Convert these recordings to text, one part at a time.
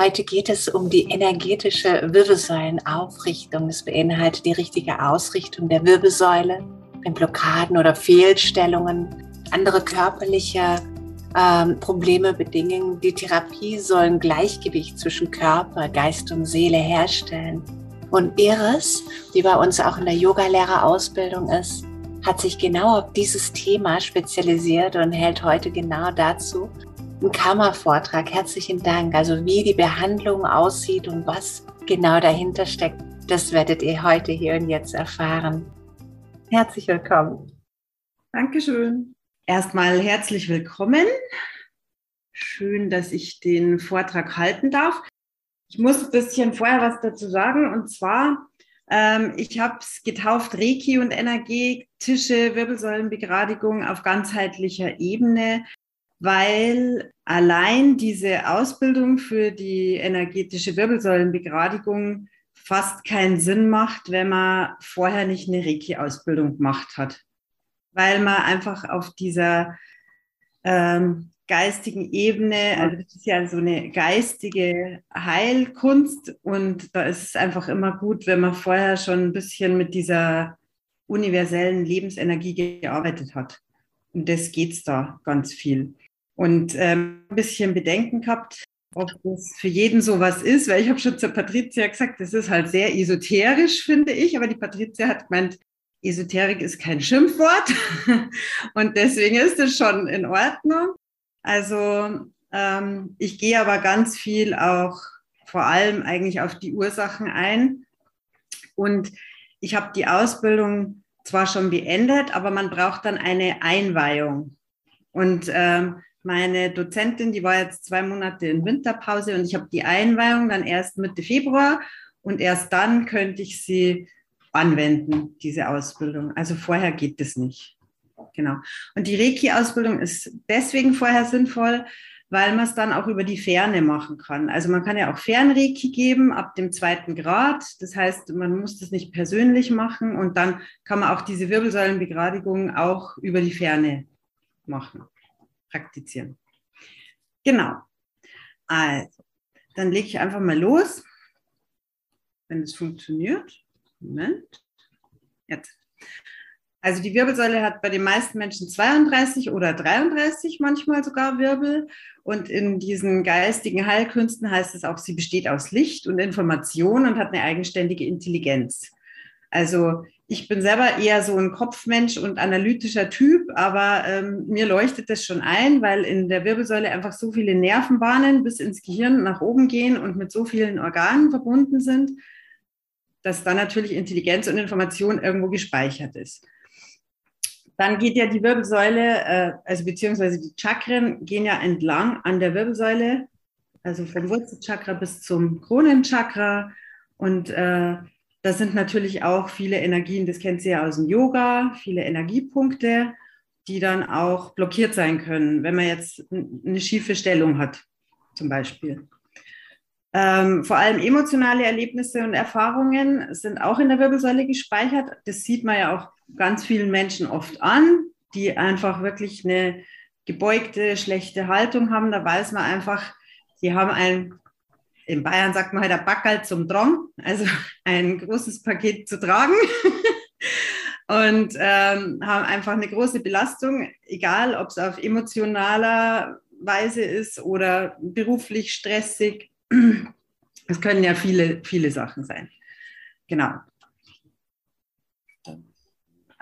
Heute geht es um die energetische Wirbelsäulenaufrichtung. Es beinhaltet die richtige Ausrichtung der Wirbelsäule, wenn Blockaden oder Fehlstellungen, andere körperliche ähm, Probleme bedingen. Die Therapie soll ein Gleichgewicht zwischen Körper, Geist und Seele herstellen. Und Iris, die bei uns auch in der Yogalehrerausbildung ist, hat sich genau auf dieses Thema spezialisiert und hält heute genau dazu einen Kammervortrag. Herzlichen Dank. Also wie die Behandlung aussieht und was genau dahinter steckt, das werdet ihr heute hier und jetzt erfahren. Herzlich willkommen. Dankeschön. Erstmal herzlich willkommen. Schön, dass ich den Vortrag halten darf. Ich muss ein bisschen vorher was dazu sagen. Und zwar, ähm, ich habe es getauft Reiki und energetische Wirbelsäulenbegradigung auf ganzheitlicher Ebene, weil allein diese Ausbildung für die energetische Wirbelsäulenbegradigung fast keinen Sinn macht, wenn man vorher nicht eine Reiki-Ausbildung gemacht hat. Weil man einfach auf dieser ähm, geistigen Ebene, also das ist ja so eine geistige Heilkunst und da ist es einfach immer gut, wenn man vorher schon ein bisschen mit dieser universellen Lebensenergie gearbeitet hat. Und das geht's da ganz viel. Und ähm, ein bisschen Bedenken gehabt, ob das für jeden sowas ist, weil ich habe schon zur Patricia gesagt, das ist halt sehr esoterisch, finde ich, aber die Patricia hat gemeint, Esoterik ist kein Schimpfwort und deswegen ist es schon in Ordnung. Also ähm, ich gehe aber ganz viel auch vor allem eigentlich auf die Ursachen ein. Und ich habe die Ausbildung zwar schon beendet, aber man braucht dann eine Einweihung. Und ähm, meine Dozentin, die war jetzt zwei Monate in Winterpause und ich habe die Einweihung dann erst Mitte Februar und erst dann könnte ich sie anwenden, diese Ausbildung. Also vorher geht das nicht. Genau. Und die Reiki-Ausbildung ist deswegen vorher sinnvoll, weil man es dann auch über die Ferne machen kann. Also man kann ja auch Fernreiki geben ab dem zweiten Grad. Das heißt, man muss das nicht persönlich machen und dann kann man auch diese Wirbelsäulenbegradigung auch über die Ferne machen, praktizieren. Genau. Also, dann lege ich einfach mal los, wenn es funktioniert. Moment. Jetzt. Also die Wirbelsäule hat bei den meisten Menschen 32 oder 33 manchmal sogar Wirbel. Und in diesen geistigen Heilkünsten heißt es auch, sie besteht aus Licht und Information und hat eine eigenständige Intelligenz. Also ich bin selber eher so ein Kopfmensch und analytischer Typ, aber ähm, mir leuchtet das schon ein, weil in der Wirbelsäule einfach so viele Nervenbahnen bis ins Gehirn nach oben gehen und mit so vielen Organen verbunden sind, dass da natürlich Intelligenz und Information irgendwo gespeichert ist. Dann geht ja die Wirbelsäule, äh, also beziehungsweise die Chakren gehen ja entlang an der Wirbelsäule, also vom Wurzelchakra bis zum Kronenchakra. Und äh, das sind natürlich auch viele Energien, das kennt ihr ja aus dem Yoga, viele Energiepunkte, die dann auch blockiert sein können, wenn man jetzt eine schiefe Stellung hat, zum Beispiel. Ähm, vor allem emotionale Erlebnisse und Erfahrungen sind auch in der Wirbelsäule gespeichert. Das sieht man ja auch ganz vielen Menschen oft an, die einfach wirklich eine gebeugte, schlechte Haltung haben. Da weiß man einfach, die haben ein, in Bayern sagt man halt ein Backerl zum Drang, also ein großes Paket zu tragen. und ähm, haben einfach eine große Belastung, egal ob es auf emotionaler Weise ist oder beruflich stressig. Es können ja viele, viele Sachen sein. Genau.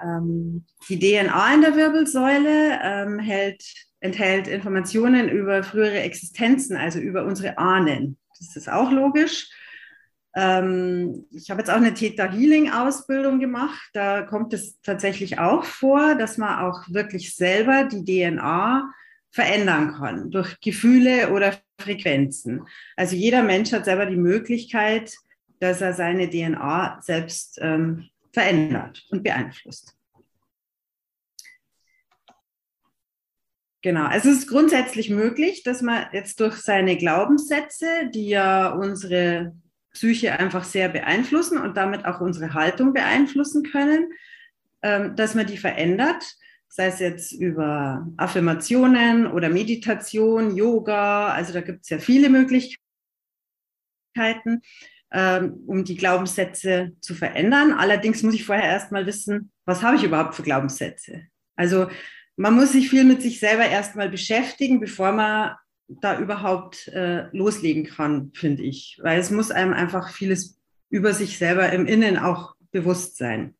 Ähm, die DNA in der Wirbelsäule ähm, hält, enthält Informationen über frühere Existenzen, also über unsere Ahnen. Das ist auch logisch. Ähm, ich habe jetzt auch eine Theta Healing Ausbildung gemacht. Da kommt es tatsächlich auch vor, dass man auch wirklich selber die DNA verändern kann durch Gefühle oder Frequenzen. Also jeder Mensch hat selber die Möglichkeit, dass er seine DNA selbst ähm, verändert und beeinflusst. Genau, es ist grundsätzlich möglich, dass man jetzt durch seine Glaubenssätze, die ja unsere Psyche einfach sehr beeinflussen und damit auch unsere Haltung beeinflussen können, ähm, dass man die verändert, sei es jetzt über Affirmationen oder Meditation, Yoga, also da gibt es ja viele Möglichkeiten Möglichkeiten, ähm, um die Glaubenssätze zu verändern. Allerdings muss ich vorher erstmal wissen, was habe ich überhaupt für Glaubenssätze? Also man muss sich viel mit sich selber erstmal beschäftigen, bevor man da überhaupt äh, loslegen kann, finde ich. Weil es muss einem einfach vieles über sich selber im Innen auch bewusst sein.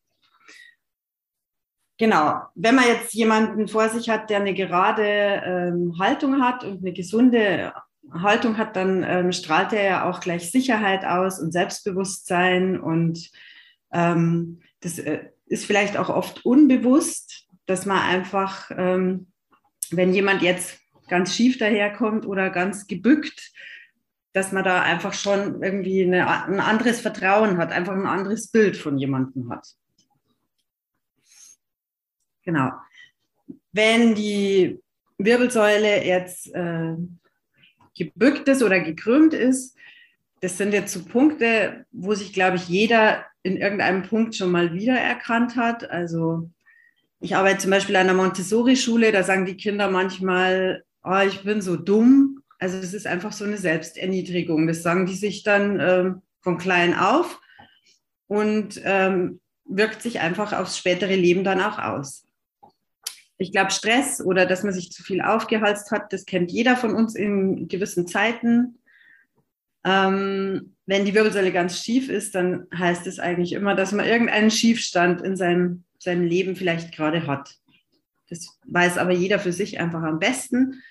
Genau, wenn man jetzt jemanden vor sich hat, der eine gerade ähm, Haltung hat und eine gesunde Haltung hat, dann ähm, strahlt er ja auch gleich Sicherheit aus und Selbstbewusstsein. Und ähm, das äh, ist vielleicht auch oft unbewusst, dass man einfach, ähm, wenn jemand jetzt ganz schief daherkommt oder ganz gebückt, dass man da einfach schon irgendwie eine, ein anderes Vertrauen hat, einfach ein anderes Bild von jemandem hat. Genau. Wenn die Wirbelsäule jetzt äh, gebückt ist oder gekrümmt ist, das sind jetzt so Punkte, wo sich, glaube ich, jeder in irgendeinem Punkt schon mal wiedererkannt hat. Also ich arbeite zum Beispiel an einer Montessori-Schule, da sagen die Kinder manchmal, oh, ich bin so dumm. Also das ist einfach so eine Selbsterniedrigung. Das sagen die sich dann ähm, von klein auf und ähm, wirkt sich einfach aufs spätere Leben dann auch aus. Ich glaube, Stress oder dass man sich zu viel aufgehalst hat, das kennt jeder von uns in gewissen Zeiten. Ähm, wenn die Wirbelsäule ganz schief ist, dann heißt es eigentlich immer, dass man irgendeinen Schiefstand in seinem, seinem Leben vielleicht gerade hat. Das weiß aber jeder für sich einfach am besten.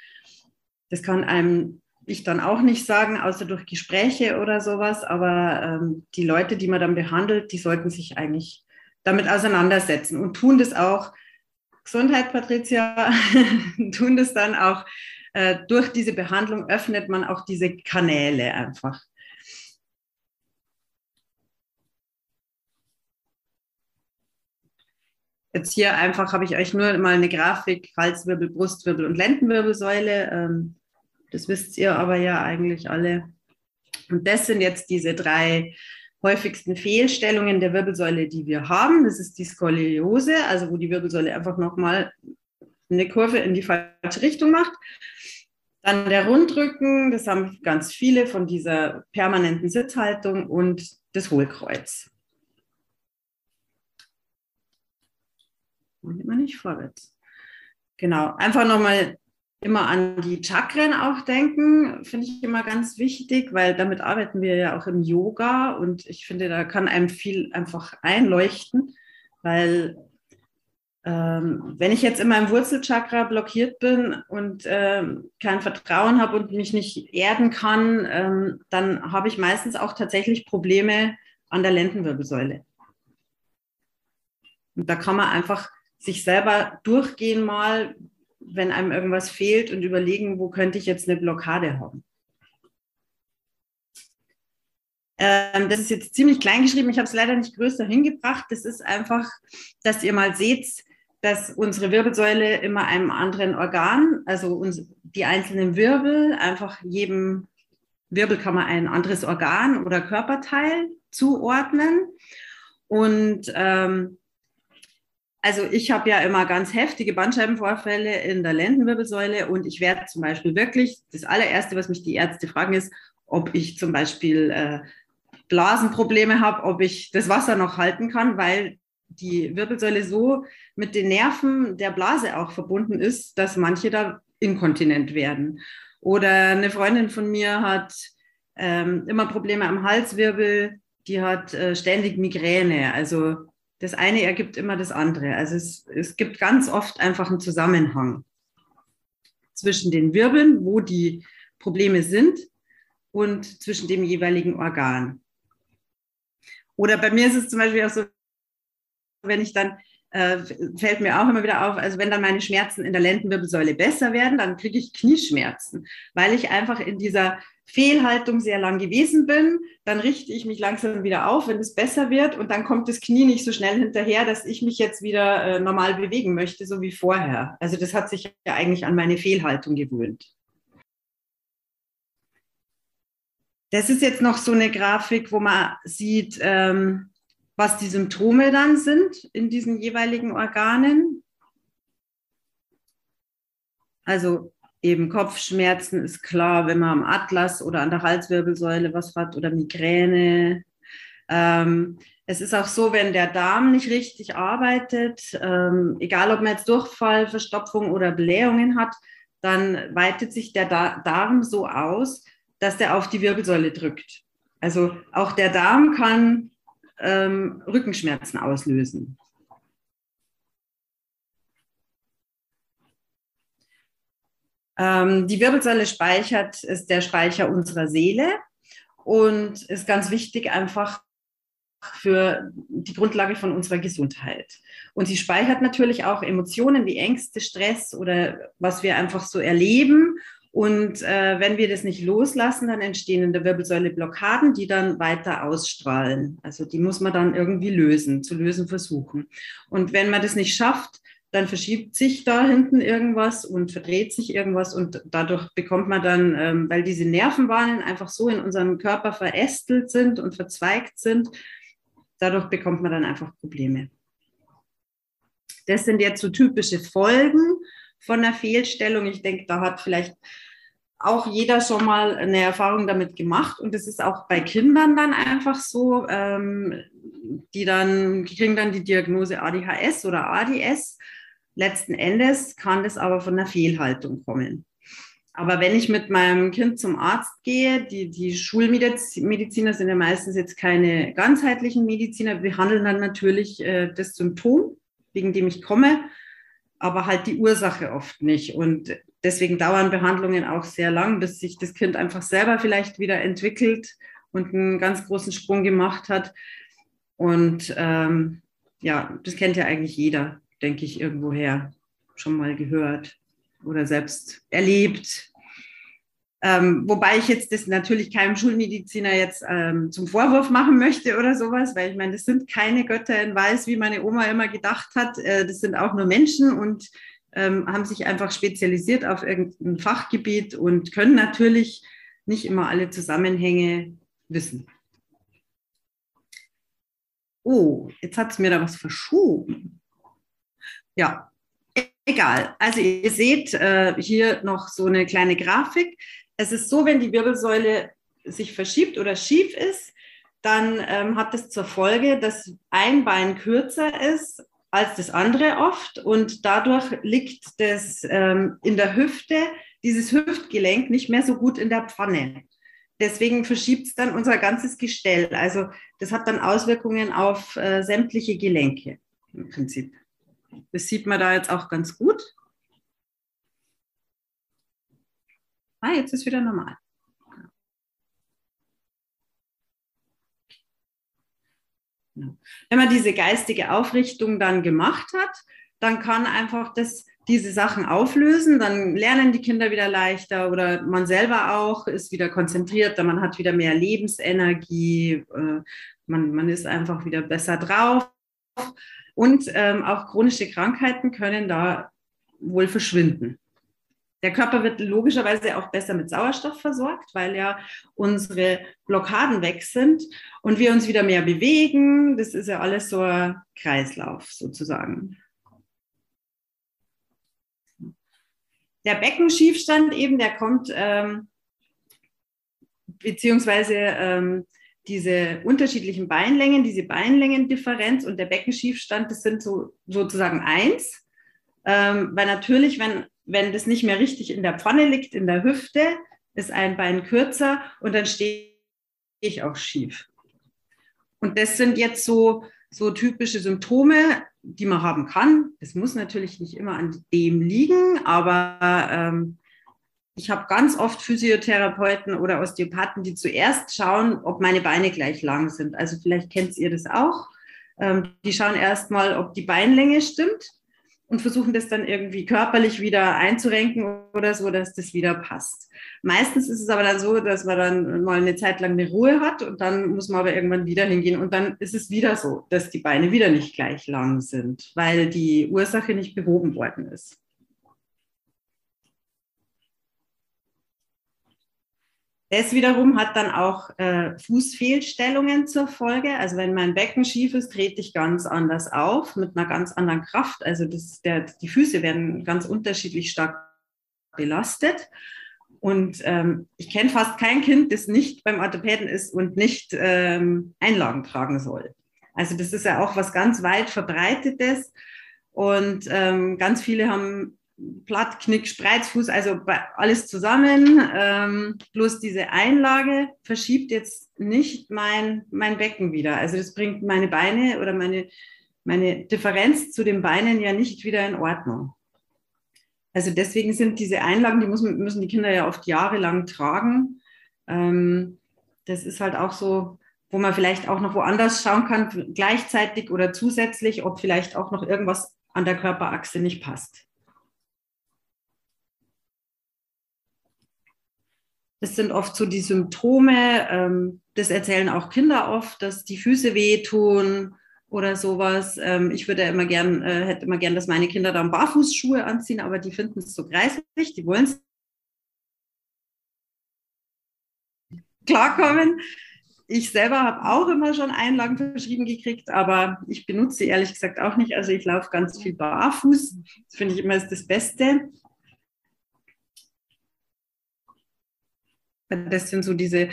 Das kann einem ich dann auch nicht sagen, außer durch Gespräche oder sowas. Aber ähm, die Leute, die man dann behandelt, die sollten sich eigentlich damit auseinandersetzen und tun das auch Gesundheit, Patricia, tun das dann auch äh, durch diese Behandlung, öffnet man auch diese Kanäle einfach. Jetzt hier einfach habe ich euch nur mal eine Grafik, Halswirbel, Brustwirbel und Lendenwirbelsäule. Ähm, das wisst ihr aber ja eigentlich alle. Und das sind jetzt diese drei häufigsten Fehlstellungen der Wirbelsäule, die wir haben. Das ist die Skoliose, also wo die Wirbelsäule einfach nochmal eine Kurve in die falsche Richtung macht. Dann der Rundrücken, das haben ganz viele von dieser permanenten Sitzhaltung und das Hohlkreuz. Und immer nicht vorwärts. Genau, einfach nochmal immer an die Chakren auch denken, finde ich immer ganz wichtig, weil damit arbeiten wir ja auch im Yoga und ich finde, da kann einem viel einfach einleuchten, weil ähm, wenn ich jetzt in meinem Wurzelchakra blockiert bin und ähm, kein Vertrauen habe und mich nicht erden kann, ähm, dann habe ich meistens auch tatsächlich Probleme an der Lendenwirbelsäule. Und da kann man einfach sich selber durchgehen mal, wenn einem irgendwas fehlt und überlegen, wo könnte ich jetzt eine Blockade haben. Ähm, das ist jetzt ziemlich klein geschrieben. Ich habe es leider nicht größer hingebracht. Das ist einfach, dass ihr mal seht, dass unsere Wirbelsäule immer einem anderen Organ, also uns, die einzelnen Wirbel, einfach jedem Wirbel kann man ein anderes Organ oder Körperteil zuordnen. Und ähm, also ich habe ja immer ganz heftige Bandscheibenvorfälle in der Lendenwirbelsäule und ich werde zum Beispiel wirklich, das allererste, was mich die Ärzte fragen, ist, ob ich zum Beispiel äh, Blasenprobleme habe, ob ich das Wasser noch halten kann, weil die Wirbelsäule so mit den Nerven der Blase auch verbunden ist, dass manche da inkontinent werden. Oder eine Freundin von mir hat ähm, immer Probleme am Halswirbel, die hat äh, ständig Migräne. Also das eine ergibt immer das andere. Also es, es gibt ganz oft einfach einen Zusammenhang zwischen den Wirbeln, wo die Probleme sind, und zwischen dem jeweiligen Organ. Oder bei mir ist es zum Beispiel auch so, wenn ich dann, äh, fällt mir auch immer wieder auf, also wenn dann meine Schmerzen in der Lendenwirbelsäule besser werden, dann kriege ich Knieschmerzen, weil ich einfach in dieser Fehlhaltung sehr lang gewesen bin, dann richte ich mich langsam wieder auf, wenn es besser wird und dann kommt das Knie nicht so schnell hinterher, dass ich mich jetzt wieder äh, normal bewegen möchte, so wie vorher. Also das hat sich ja eigentlich an meine Fehlhaltung gewöhnt. Das ist jetzt noch so eine Grafik, wo man sieht, ähm, was die Symptome dann sind in diesen jeweiligen Organen. Also eben Kopfschmerzen ist klar, wenn man am Atlas oder an der Halswirbelsäule was hat oder Migräne. Ähm, es ist auch so, wenn der Darm nicht richtig arbeitet, ähm, egal ob man jetzt Durchfall, Verstopfung oder Blähungen hat, dann weitet sich der Darm so aus, dass der auf die Wirbelsäule drückt. Also auch der Darm kann ähm, Rückenschmerzen auslösen. Die Wirbelsäule speichert, ist der Speicher unserer Seele und ist ganz wichtig einfach für die Grundlage von unserer Gesundheit. Und sie speichert natürlich auch Emotionen wie Ängste, Stress oder was wir einfach so erleben. Und äh, wenn wir das nicht loslassen, dann entstehen in der Wirbelsäule Blockaden, die dann weiter ausstrahlen. Also die muss man dann irgendwie lösen, zu lösen versuchen. Und wenn man das nicht schafft, dann verschiebt sich da hinten irgendwas und verdreht sich irgendwas und dadurch bekommt man dann, ähm, weil diese Nervenbahnen einfach so in unserem Körper verästelt sind und verzweigt sind, dadurch bekommt man dann einfach Probleme. Das sind jetzt so typische Folgen von einer Fehlstellung. Ich denke, da hat vielleicht auch jeder schon mal eine Erfahrung damit gemacht und das ist auch bei Kindern dann einfach so, ähm, die dann die kriegen dann die Diagnose ADHS oder ADS. Letzten Endes kann das aber von einer Fehlhaltung kommen. Aber wenn ich mit meinem Kind zum Arzt gehe, die, die Schulmediziner sind ja meistens jetzt keine ganzheitlichen Mediziner, behandeln dann natürlich äh, das Symptom, wegen dem ich komme, aber halt die Ursache oft nicht. Und deswegen dauern Behandlungen auch sehr lang, bis sich das Kind einfach selber vielleicht wieder entwickelt und einen ganz großen Sprung gemacht hat. Und ähm, ja, das kennt ja eigentlich jeder, denke ich, irgendwoher schon mal gehört oder selbst erlebt. Ähm, wobei ich jetzt das natürlich keinem Schulmediziner jetzt ähm, zum Vorwurf machen möchte oder sowas, weil ich meine, das sind keine Götter in Weiß, wie meine Oma immer gedacht hat. Äh, das sind auch nur Menschen und ähm, haben sich einfach spezialisiert auf irgendein Fachgebiet und können natürlich nicht immer alle Zusammenhänge wissen. Oh, jetzt hat es mir da was verschoben. Ja, Egal. Also ihr seht äh, hier noch so eine kleine Grafik. Es ist so, wenn die Wirbelsäule sich verschiebt oder schief ist, dann ähm, hat das zur Folge, dass ein Bein kürzer ist als das andere oft und dadurch liegt das ähm, in der Hüfte, dieses Hüftgelenk nicht mehr so gut in der Pfanne. Deswegen verschiebt es dann unser ganzes Gestell. Also das hat dann Auswirkungen auf äh, sämtliche Gelenke im Prinzip. Das sieht man da jetzt auch ganz gut. Ah, jetzt ist wieder normal. Wenn man diese geistige Aufrichtung dann gemacht hat, dann kann einfach das, diese Sachen auflösen, dann lernen die Kinder wieder leichter oder man selber auch ist wieder konzentrierter, man hat wieder mehr Lebensenergie, äh, man, man ist einfach wieder besser drauf. Und ähm, auch chronische Krankheiten können da wohl verschwinden. Der Körper wird logischerweise auch besser mit Sauerstoff versorgt, weil ja unsere Blockaden weg sind und wir uns wieder mehr bewegen. Das ist ja alles so ein Kreislauf sozusagen. Der Beckenschiefstand eben, der kommt ähm, beziehungsweise ähm, diese unterschiedlichen Beinlängen, diese Beinlängendifferenz und der Beckenschiefstand, das sind so, sozusagen eins. Ähm, weil natürlich, wenn, wenn das nicht mehr richtig in der Pfanne liegt, in der Hüfte, ist ein Bein kürzer und dann stehe ich auch schief. Und das sind jetzt so, so typische Symptome, die man haben kann. Es muss natürlich nicht immer an dem liegen, aber ähm, ich habe ganz oft Physiotherapeuten oder Osteopathen, die zuerst schauen, ob meine Beine gleich lang sind. Also vielleicht kennt ihr das auch. Ähm, die schauen erstmal, ob die Beinlänge stimmt und versuchen das dann irgendwie körperlich wieder einzurenken oder so, dass das wieder passt. Meistens ist es aber dann so, dass man dann mal eine Zeit lang eine Ruhe hat und dann muss man aber irgendwann wieder hingehen und dann ist es wieder so, dass die Beine wieder nicht gleich lang sind, weil die Ursache nicht behoben worden ist. Das wiederum hat dann auch äh, Fußfehlstellungen zur Folge. Also wenn mein Becken schief ist, trete ich ganz anders auf, mit einer ganz anderen Kraft. Also das, der, die Füße werden ganz unterschiedlich stark belastet. Und ähm, ich kenne fast kein Kind, das nicht beim Orthopäden ist und nicht ähm, Einlagen tragen soll. Also das ist ja auch was ganz weit verbreitetes. Und ähm, ganz viele haben Platt, Knick, Spreizfuß, also alles zusammen. Ähm, bloß diese Einlage verschiebt jetzt nicht mein, mein Becken wieder. Also das bringt meine Beine oder meine, meine Differenz zu den Beinen ja nicht wieder in Ordnung. Also deswegen sind diese Einlagen, die müssen, müssen die Kinder ja oft jahrelang tragen. Ähm, das ist halt auch so, wo man vielleicht auch noch woanders schauen kann, gleichzeitig oder zusätzlich, ob vielleicht auch noch irgendwas an der Körperachse nicht passt. Das sind oft so die Symptome. Ähm, das erzählen auch Kinder oft, dass die Füße wehtun oder sowas. Ähm, ich würde immer gern, äh, hätte immer gern, dass meine Kinder dann Barfußschuhe anziehen, aber die finden es so greislich, die wollen es klarkommen. Ich selber habe auch immer schon Einlagen verschrieben gekriegt, aber ich benutze sie ehrlich gesagt auch nicht. Also ich laufe ganz viel barfuß. Das finde ich immer ist das Beste. Das sind so diese,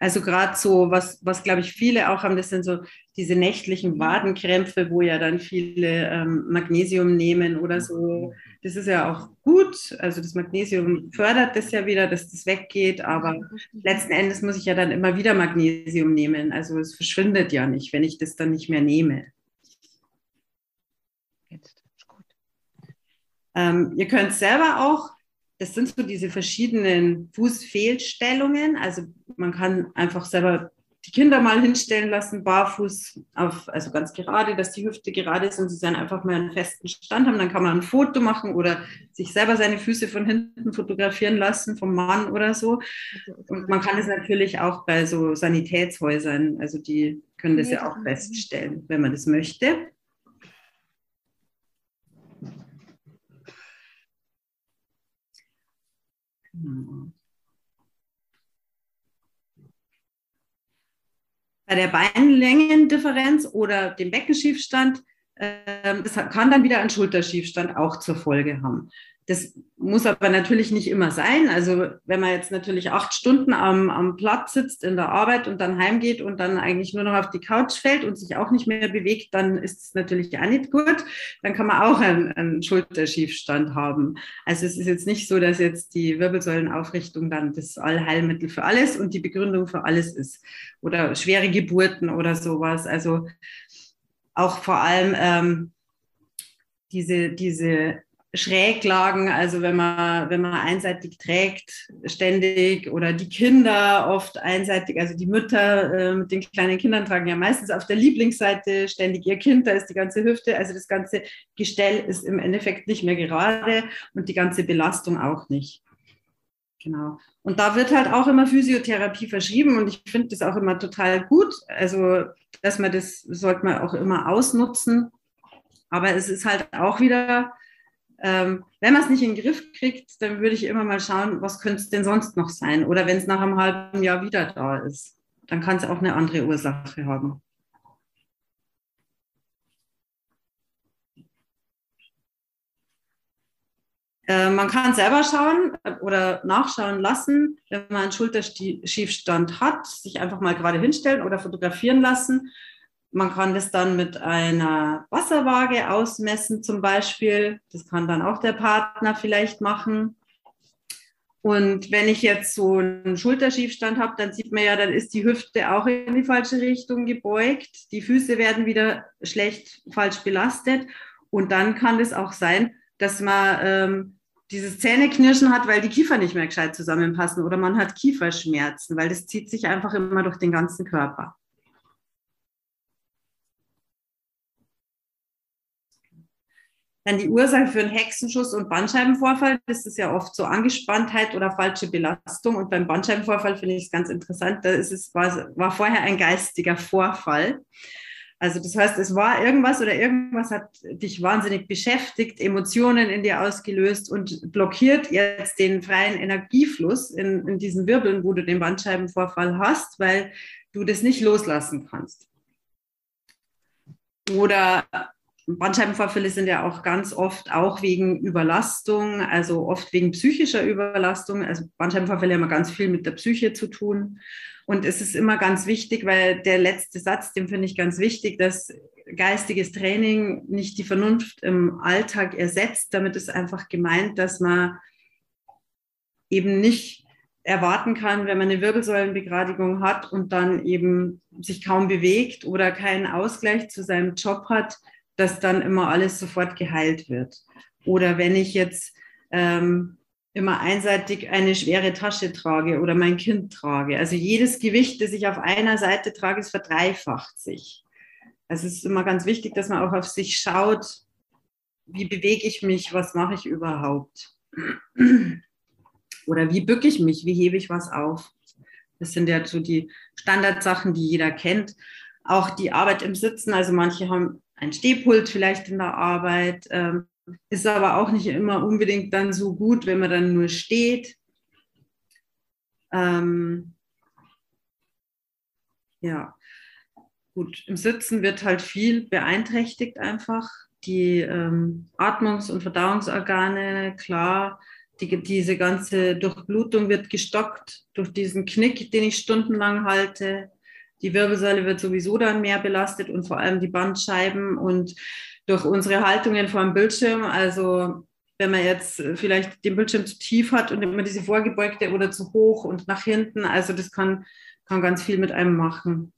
also gerade so, was, was glaube ich viele auch haben, das sind so diese nächtlichen Wadenkrämpfe, wo ja dann viele ähm, Magnesium nehmen oder so. Das ist ja auch gut. Also das Magnesium fördert das ja wieder, dass das weggeht. Aber letzten Endes muss ich ja dann immer wieder Magnesium nehmen. Also es verschwindet ja nicht, wenn ich das dann nicht mehr nehme. Ähm, ihr könnt selber auch das sind so diese verschiedenen Fußfehlstellungen. Also man kann einfach selber die Kinder mal hinstellen lassen, barfuß, auf, also ganz gerade, dass die Hüfte gerade ist und sie dann einfach mal einen festen Stand haben. Dann kann man ein Foto machen oder sich selber seine Füße von hinten fotografieren lassen, vom Mann oder so. Und man kann es natürlich auch bei so Sanitätshäusern, also die können das ja auch feststellen, wenn man das möchte. Bei der Beinlängendifferenz oder dem Beckenschiefstand, äh, das kann dann wieder einen Schulterschiefstand auch zur Folge haben. Das muss aber natürlich nicht immer sein. Also wenn man jetzt natürlich acht Stunden am, am Platz sitzt in der Arbeit und dann heimgeht und dann eigentlich nur noch auf die Couch fällt und sich auch nicht mehr bewegt, dann ist es natürlich auch nicht gut. Dann kann man auch einen, einen Schulterschiefstand haben. Also es ist jetzt nicht so, dass jetzt die Wirbelsäulenaufrichtung dann das Allheilmittel für alles und die Begründung für alles ist. Oder schwere Geburten oder sowas. Also auch vor allem ähm, diese, diese Schräglagen, also wenn man, wenn man einseitig trägt, ständig oder die Kinder oft einseitig, also die Mütter äh, mit den kleinen Kindern tragen ja meistens auf der Lieblingsseite ständig ihr Kind, da ist die ganze Hüfte, also das ganze Gestell ist im Endeffekt nicht mehr gerade und die ganze Belastung auch nicht. Genau. Und da wird halt auch immer Physiotherapie verschrieben und ich finde das auch immer total gut. Also, dass man das sollte man auch immer ausnutzen. Aber es ist halt auch wieder ähm, wenn man es nicht in den Griff kriegt, dann würde ich immer mal schauen, was könnte es denn sonst noch sein? Oder wenn es nach einem halben Jahr wieder da ist, dann kann es auch eine andere Ursache haben. Äh, man kann selber schauen äh, oder nachschauen lassen, wenn man einen Schulterschiefstand hat, sich einfach mal gerade hinstellen oder fotografieren lassen man kann das dann mit einer Wasserwaage ausmessen zum Beispiel. Das kann dann auch der Partner vielleicht machen. Und wenn ich jetzt so einen Schulterschiefstand habe, dann sieht man ja, dann ist die Hüfte auch in die falsche Richtung gebeugt. Die Füße werden wieder schlecht falsch belastet. Und dann kann es auch sein, dass man ähm, dieses Zähneknirschen hat, weil die Kiefer nicht mehr gescheit zusammenpassen oder man hat Kieferschmerzen, weil das zieht sich einfach immer durch den ganzen Körper. Dann die Ursache für einen Hexenschuss und Bandscheibenvorfall, das ist ja oft so Angespanntheit oder falsche Belastung. Und beim Bandscheibenvorfall finde ich es ganz interessant, da ist es, war, war vorher ein geistiger Vorfall. Also das heißt, es war irgendwas oder irgendwas hat dich wahnsinnig beschäftigt, Emotionen in dir ausgelöst und blockiert jetzt den freien Energiefluss in, in diesen Wirbeln, wo du den Bandscheibenvorfall hast, weil du das nicht loslassen kannst. Oder Bandscheibenvorfälle sind ja auch ganz oft auch wegen Überlastung, also oft wegen psychischer Überlastung. Also Bandscheibenvorfälle haben ganz viel mit der Psyche zu tun. Und es ist immer ganz wichtig, weil der letzte Satz, den finde ich ganz wichtig, dass geistiges Training nicht die Vernunft im Alltag ersetzt. Damit ist einfach gemeint, dass man eben nicht erwarten kann, wenn man eine Wirbelsäulenbegradigung hat und dann eben sich kaum bewegt oder keinen Ausgleich zu seinem Job hat, dass dann immer alles sofort geheilt wird. Oder wenn ich jetzt ähm, immer einseitig eine schwere Tasche trage oder mein Kind trage. Also jedes Gewicht, das ich auf einer Seite trage, es verdreifacht sich. Also es ist immer ganz wichtig, dass man auch auf sich schaut, wie bewege ich mich, was mache ich überhaupt. Oder wie bücke ich mich, wie hebe ich was auf. Das sind ja so die Standardsachen, die jeder kennt. Auch die Arbeit im Sitzen, also manche haben ein Stehpult vielleicht in der Arbeit, ähm, ist aber auch nicht immer unbedingt dann so gut, wenn man dann nur steht. Ähm, ja, gut, im Sitzen wird halt viel beeinträchtigt einfach. Die ähm, Atmungs- und Verdauungsorgane, klar, die, diese ganze Durchblutung wird gestockt durch diesen Knick, den ich stundenlang halte. Die Wirbelsäule wird sowieso dann mehr belastet und vor allem die Bandscheiben und durch unsere Haltungen vor dem Bildschirm. Also wenn man jetzt vielleicht den Bildschirm zu tief hat und immer diese vorgebeugte oder zu hoch und nach hinten, also das kann, kann ganz viel mit einem machen.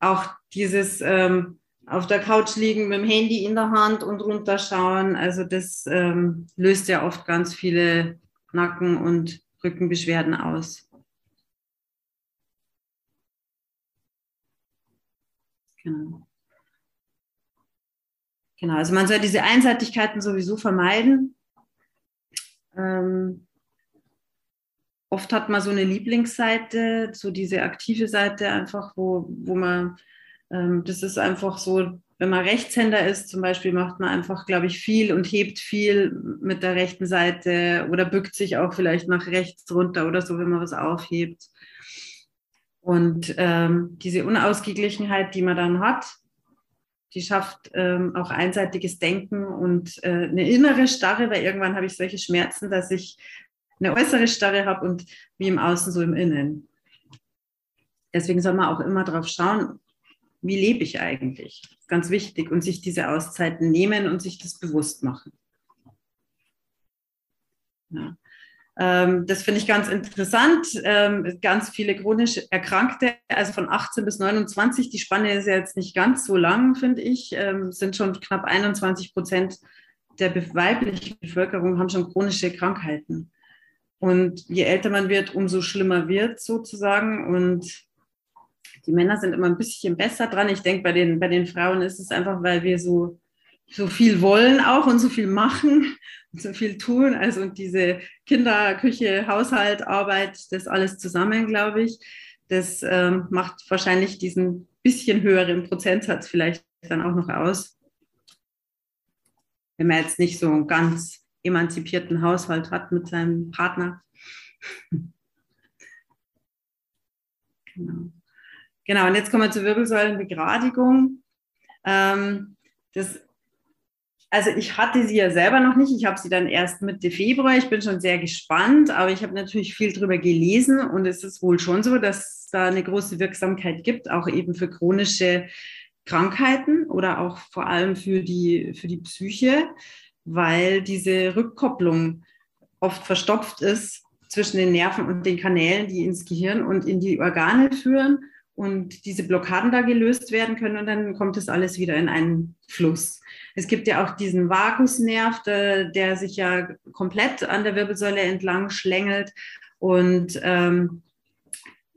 Auch dieses ähm, auf der Couch liegen mit dem Handy in der Hand und runterschauen. Also das ähm, löst ja oft ganz viele Nacken- und Rückenbeschwerden aus. Genau. Genau, also man soll diese Einseitigkeiten sowieso vermeiden. Ähm, oft hat man so eine Lieblingsseite, so diese aktive Seite einfach, wo, wo man ähm, das ist einfach so, wenn man Rechtshänder ist, zum Beispiel, macht man einfach, glaube ich, viel und hebt viel mit der rechten Seite oder bückt sich auch vielleicht nach rechts runter oder so, wenn man was aufhebt. Und ähm, diese Unausgeglichenheit, die man dann hat, die schafft ähm, auch einseitiges Denken und äh, eine innere Starre, weil irgendwann habe ich solche Schmerzen, dass ich eine äußere Starre habe und wie im Außen so im Innen. Deswegen soll man auch immer darauf schauen, wie lebe ich eigentlich? Ganz wichtig und sich diese Auszeiten nehmen und sich das bewusst machen. Ja. Ähm, das finde ich ganz interessant. Ähm, ganz viele chronisch Erkrankte, also von 18 bis 29, die Spanne ist ja jetzt nicht ganz so lang, finde ich, ähm, sind schon knapp 21 Prozent der weiblichen Bevölkerung haben schon chronische Krankheiten. Und je älter man wird, umso schlimmer wird sozusagen. Und die Männer sind immer ein bisschen besser dran. Ich denke, bei den, bei den Frauen ist es einfach, weil wir so, so viel wollen auch und so viel machen und so viel tun. Also diese Kinder, Küche, Haushalt, Arbeit, das alles zusammen, glaube ich, das ähm, macht wahrscheinlich diesen bisschen höheren Prozentsatz vielleicht dann auch noch aus. Wenn man jetzt nicht so einen ganz emanzipierten Haushalt hat mit seinem Partner. genau. Genau, und jetzt kommen wir zur Wirbelsäulenbegradigung. Ähm, das, also ich hatte sie ja selber noch nicht. Ich habe sie dann erst Mitte Februar. Ich bin schon sehr gespannt, aber ich habe natürlich viel darüber gelesen und es ist wohl schon so, dass da eine große Wirksamkeit gibt, auch eben für chronische Krankheiten oder auch vor allem für die, für die Psyche, weil diese Rückkopplung oft verstopft ist zwischen den Nerven und den Kanälen, die ins Gehirn und in die Organe führen und diese Blockaden da gelöst werden können und dann kommt das alles wieder in einen Fluss. Es gibt ja auch diesen Vagusnerv, der, der sich ja komplett an der Wirbelsäule entlang schlängelt und ähm,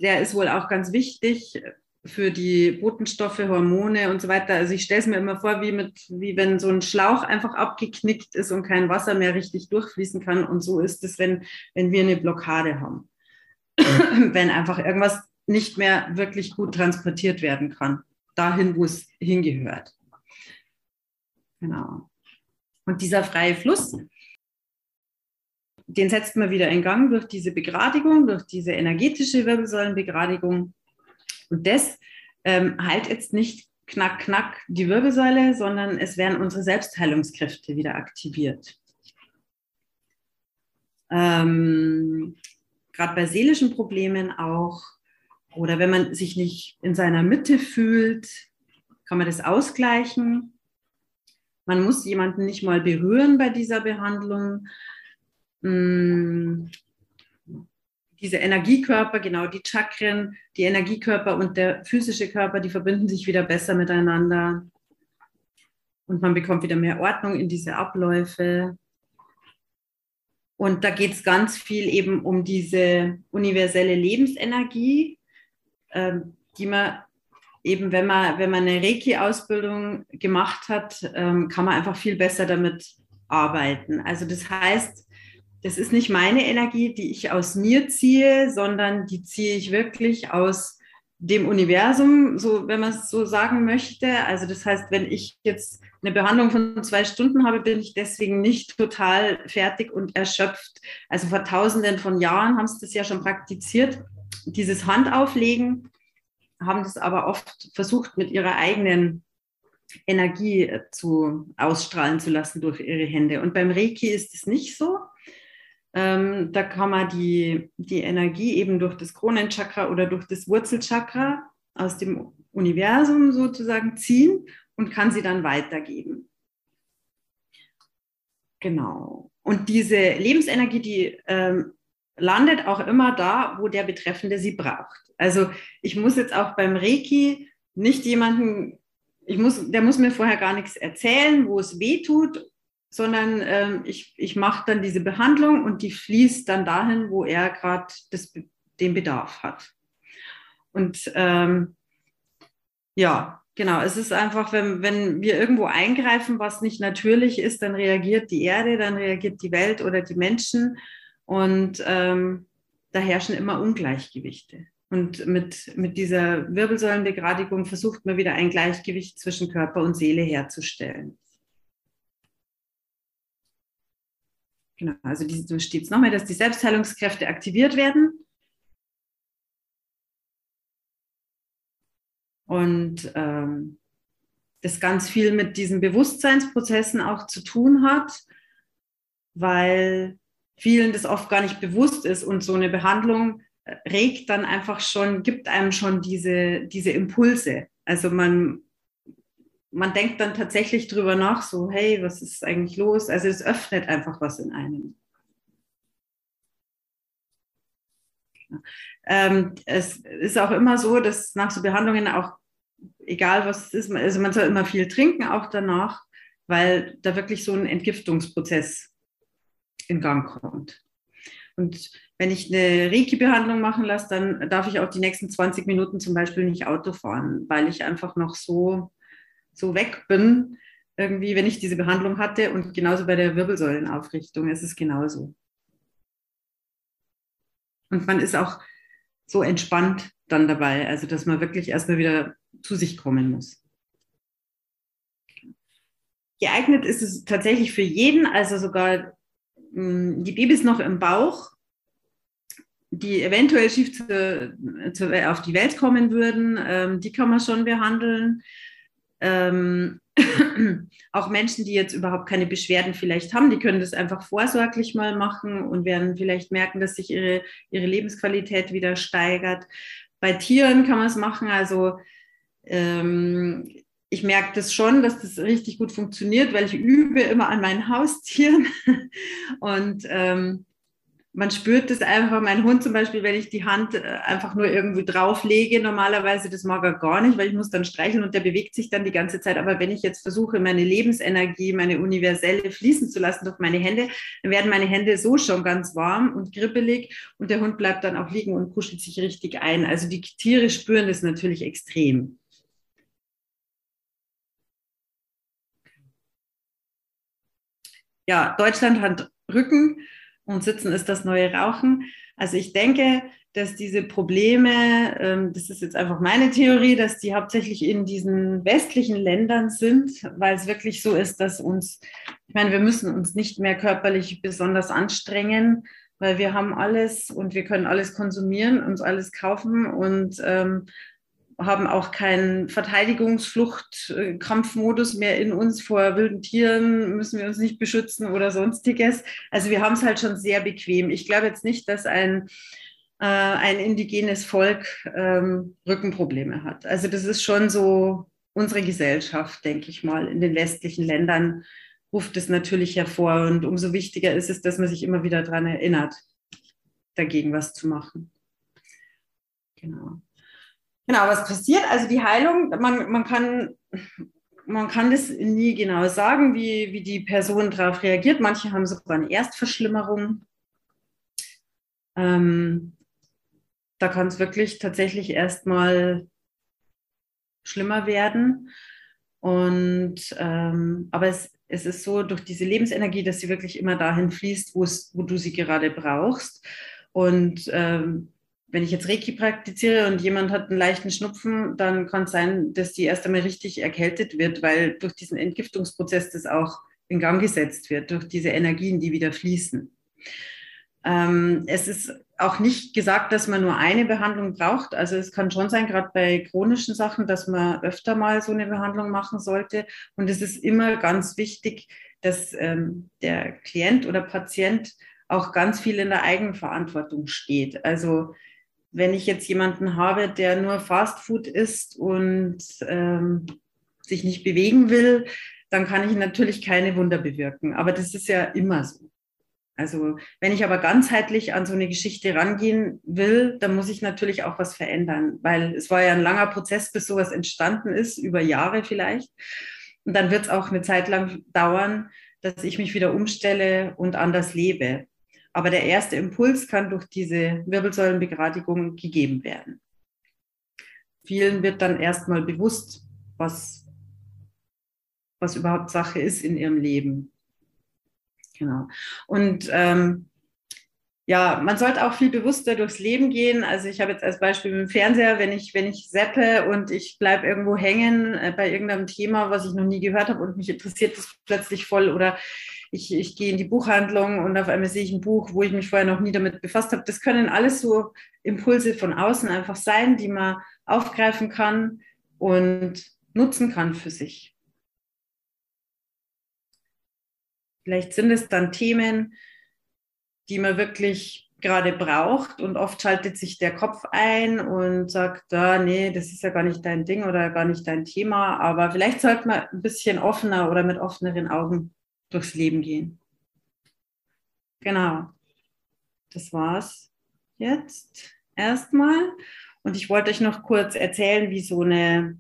der ist wohl auch ganz wichtig für die Botenstoffe, Hormone und so weiter. Also ich stelle es mir immer vor, wie, mit, wie wenn so ein Schlauch einfach abgeknickt ist und kein Wasser mehr richtig durchfließen kann. Und so ist es, wenn, wenn wir eine Blockade haben. wenn einfach irgendwas nicht mehr wirklich gut transportiert werden kann, dahin, wo es hingehört. Genau. Und dieser freie Fluss, den setzt man wieder in Gang durch diese Begradigung, durch diese energetische Wirbelsäulenbegradigung. Und das ähm, heilt jetzt nicht knack, knack die Wirbelsäule, sondern es werden unsere Selbstheilungskräfte wieder aktiviert. Ähm, Gerade bei seelischen Problemen auch. Oder wenn man sich nicht in seiner Mitte fühlt, kann man das ausgleichen. Man muss jemanden nicht mal berühren bei dieser Behandlung. Hm, diese Energiekörper, genau die Chakren, die Energiekörper und der physische Körper, die verbinden sich wieder besser miteinander. Und man bekommt wieder mehr Ordnung in diese Abläufe. Und da geht es ganz viel eben um diese universelle Lebensenergie, ähm, die man eben, wenn man, wenn man eine Reiki-Ausbildung gemacht hat, ähm, kann man einfach viel besser damit arbeiten. Also das heißt, das ist nicht meine Energie, die ich aus mir ziehe, sondern die ziehe ich wirklich aus dem Universum, so wenn man es so sagen möchte. Also das heißt, wenn ich jetzt eine Behandlung von zwei Stunden habe, bin ich deswegen nicht total fertig und erschöpft. Also vor Tausenden von Jahren haben sie das ja schon praktiziert, dieses Handauflegen, haben das aber oft versucht mit ihrer eigenen Energie zu ausstrahlen zu lassen durch ihre Hände. Und beim Reiki ist es nicht so. Ähm, da kann man die, die Energie eben durch das Kronenchakra oder durch das Wurzelchakra aus dem Universum sozusagen ziehen und kann sie dann weitergeben. Genau. Und diese Lebensenergie, die ähm, landet auch immer da, wo der Betreffende sie braucht. Also ich muss jetzt auch beim Reiki nicht jemanden, ich muss, der muss mir vorher gar nichts erzählen, wo es weh tut sondern ähm, ich, ich mache dann diese Behandlung und die fließt dann dahin, wo er gerade den Bedarf hat. Und ähm, ja, genau, es ist einfach, wenn, wenn wir irgendwo eingreifen, was nicht natürlich ist, dann reagiert die Erde, dann reagiert die Welt oder die Menschen und ähm, da herrschen immer Ungleichgewichte. Und mit, mit dieser Wirbelsäulenbegradigung versucht man wieder ein Gleichgewicht zwischen Körper und Seele herzustellen. Genau, also so steht es nochmal, dass die Selbstheilungskräfte aktiviert werden. Und ähm, das ganz viel mit diesen Bewusstseinsprozessen auch zu tun hat, weil vielen das oft gar nicht bewusst ist und so eine Behandlung äh, regt dann einfach schon, gibt einem schon diese, diese Impulse. Also man, man denkt dann tatsächlich drüber nach, so, hey, was ist eigentlich los? Also es öffnet einfach was in einem. Ähm, es ist auch immer so, dass nach so Behandlungen auch, egal was es ist, also man soll immer viel trinken, auch danach, weil da wirklich so ein Entgiftungsprozess in Gang kommt. Und wenn ich eine Reiki-Behandlung machen lasse, dann darf ich auch die nächsten 20 Minuten zum Beispiel nicht Auto fahren, weil ich einfach noch so so weg bin, irgendwie, wenn ich diese Behandlung hatte. Und genauso bei der Wirbelsäulenaufrichtung ist es genauso. Und man ist auch so entspannt dann dabei, also dass man wirklich erstmal wieder zu sich kommen muss. Geeignet ist es tatsächlich für jeden, also sogar die Babys noch im Bauch, die eventuell schief zu, zu, auf die Welt kommen würden, ähm, die kann man schon behandeln ähm, auch Menschen, die jetzt überhaupt keine Beschwerden vielleicht haben, die können das einfach vorsorglich mal machen und werden vielleicht merken, dass sich ihre, ihre Lebensqualität wieder steigert. Bei Tieren kann man es machen, also ähm, ich merke das schon, dass das richtig gut funktioniert, weil ich übe immer an meinen Haustieren und ähm, man spürt das einfach. Mein Hund zum Beispiel, wenn ich die Hand äh, einfach nur irgendwie drauflege, normalerweise, das mag er gar nicht, weil ich muss dann streicheln und der bewegt sich dann die ganze Zeit. Aber wenn ich jetzt versuche, meine Lebensenergie, meine universelle fließen zu lassen durch meine Hände, dann werden meine Hände so schon ganz warm und kribbelig und der Hund bleibt dann auch liegen und kuschelt sich richtig ein. Also die Tiere spüren das natürlich extrem. Ja, Deutschland hat Rücken und Sitzen ist das neue Rauchen. Also ich denke, dass diese Probleme, ähm, das ist jetzt einfach meine Theorie, dass die hauptsächlich in diesen westlichen Ländern sind, weil es wirklich so ist, dass uns, ich meine, wir müssen uns nicht mehr körperlich besonders anstrengen, weil wir haben alles und wir können alles konsumieren, uns alles kaufen und ähm, haben auch keinen Verteidigungsflucht-Kampfmodus mehr in uns vor wilden Tieren, müssen wir uns nicht beschützen oder sonstiges. Also wir haben es halt schon sehr bequem. Ich glaube jetzt nicht, dass ein, äh, ein indigenes Volk ähm, Rückenprobleme hat. Also das ist schon so unsere Gesellschaft, denke ich mal, in den westlichen Ländern ruft es natürlich hervor. Und umso wichtiger ist es, dass man sich immer wieder daran erinnert, dagegen was zu machen. Genau. Genau, was passiert? Also die Heilung, man, man, kann, man kann das nie genau sagen, wie, wie die Person darauf reagiert. Manche haben sogar eine Erstverschlimmerung. Ähm, da kann es wirklich tatsächlich erstmal schlimmer werden. Und ähm, aber es, es ist so durch diese Lebensenergie, dass sie wirklich immer dahin fließt, wo du sie gerade brauchst. Und ähm, wenn ich jetzt Reiki praktiziere und jemand hat einen leichten Schnupfen, dann kann es sein, dass die erst einmal richtig erkältet wird, weil durch diesen Entgiftungsprozess das auch in Gang gesetzt wird, durch diese Energien, die wieder fließen. Ähm, es ist auch nicht gesagt, dass man nur eine Behandlung braucht. Also es kann schon sein, gerade bei chronischen Sachen, dass man öfter mal so eine Behandlung machen sollte. Und es ist immer ganz wichtig, dass ähm, der Klient oder Patient auch ganz viel in der Eigenverantwortung steht. Also wenn ich jetzt jemanden habe, der nur Fastfood isst und ähm, sich nicht bewegen will, dann kann ich natürlich keine Wunder bewirken. Aber das ist ja immer so. Also wenn ich aber ganzheitlich an so eine Geschichte rangehen will, dann muss ich natürlich auch was verändern, weil es war ja ein langer Prozess, bis sowas entstanden ist, über Jahre vielleicht. Und dann wird es auch eine Zeit lang dauern, dass ich mich wieder umstelle und anders lebe. Aber der erste Impuls kann durch diese Wirbelsäulenbegradigung gegeben werden. Vielen wird dann erstmal bewusst, was, was überhaupt Sache ist in ihrem Leben. Genau. Und ähm, ja, man sollte auch viel bewusster durchs Leben gehen. Also ich habe jetzt als Beispiel mit dem Fernseher, wenn ich, wenn ich seppe und ich bleibe irgendwo hängen äh, bei irgendeinem Thema, was ich noch nie gehört habe und mich interessiert das plötzlich voll oder ich, ich gehe in die Buchhandlung und auf einmal sehe ich ein Buch, wo ich mich vorher noch nie damit befasst habe. Das können alles so Impulse von außen einfach sein, die man aufgreifen kann und nutzen kann für sich. Vielleicht sind es dann Themen, die man wirklich gerade braucht und oft schaltet sich der Kopf ein und sagt, ah, nee, das ist ja gar nicht dein Ding oder gar nicht dein Thema, aber vielleicht sollte man ein bisschen offener oder mit offeneren Augen durchs Leben gehen. Genau. Das war's jetzt erstmal. Und ich wollte euch noch kurz erzählen, wie so eine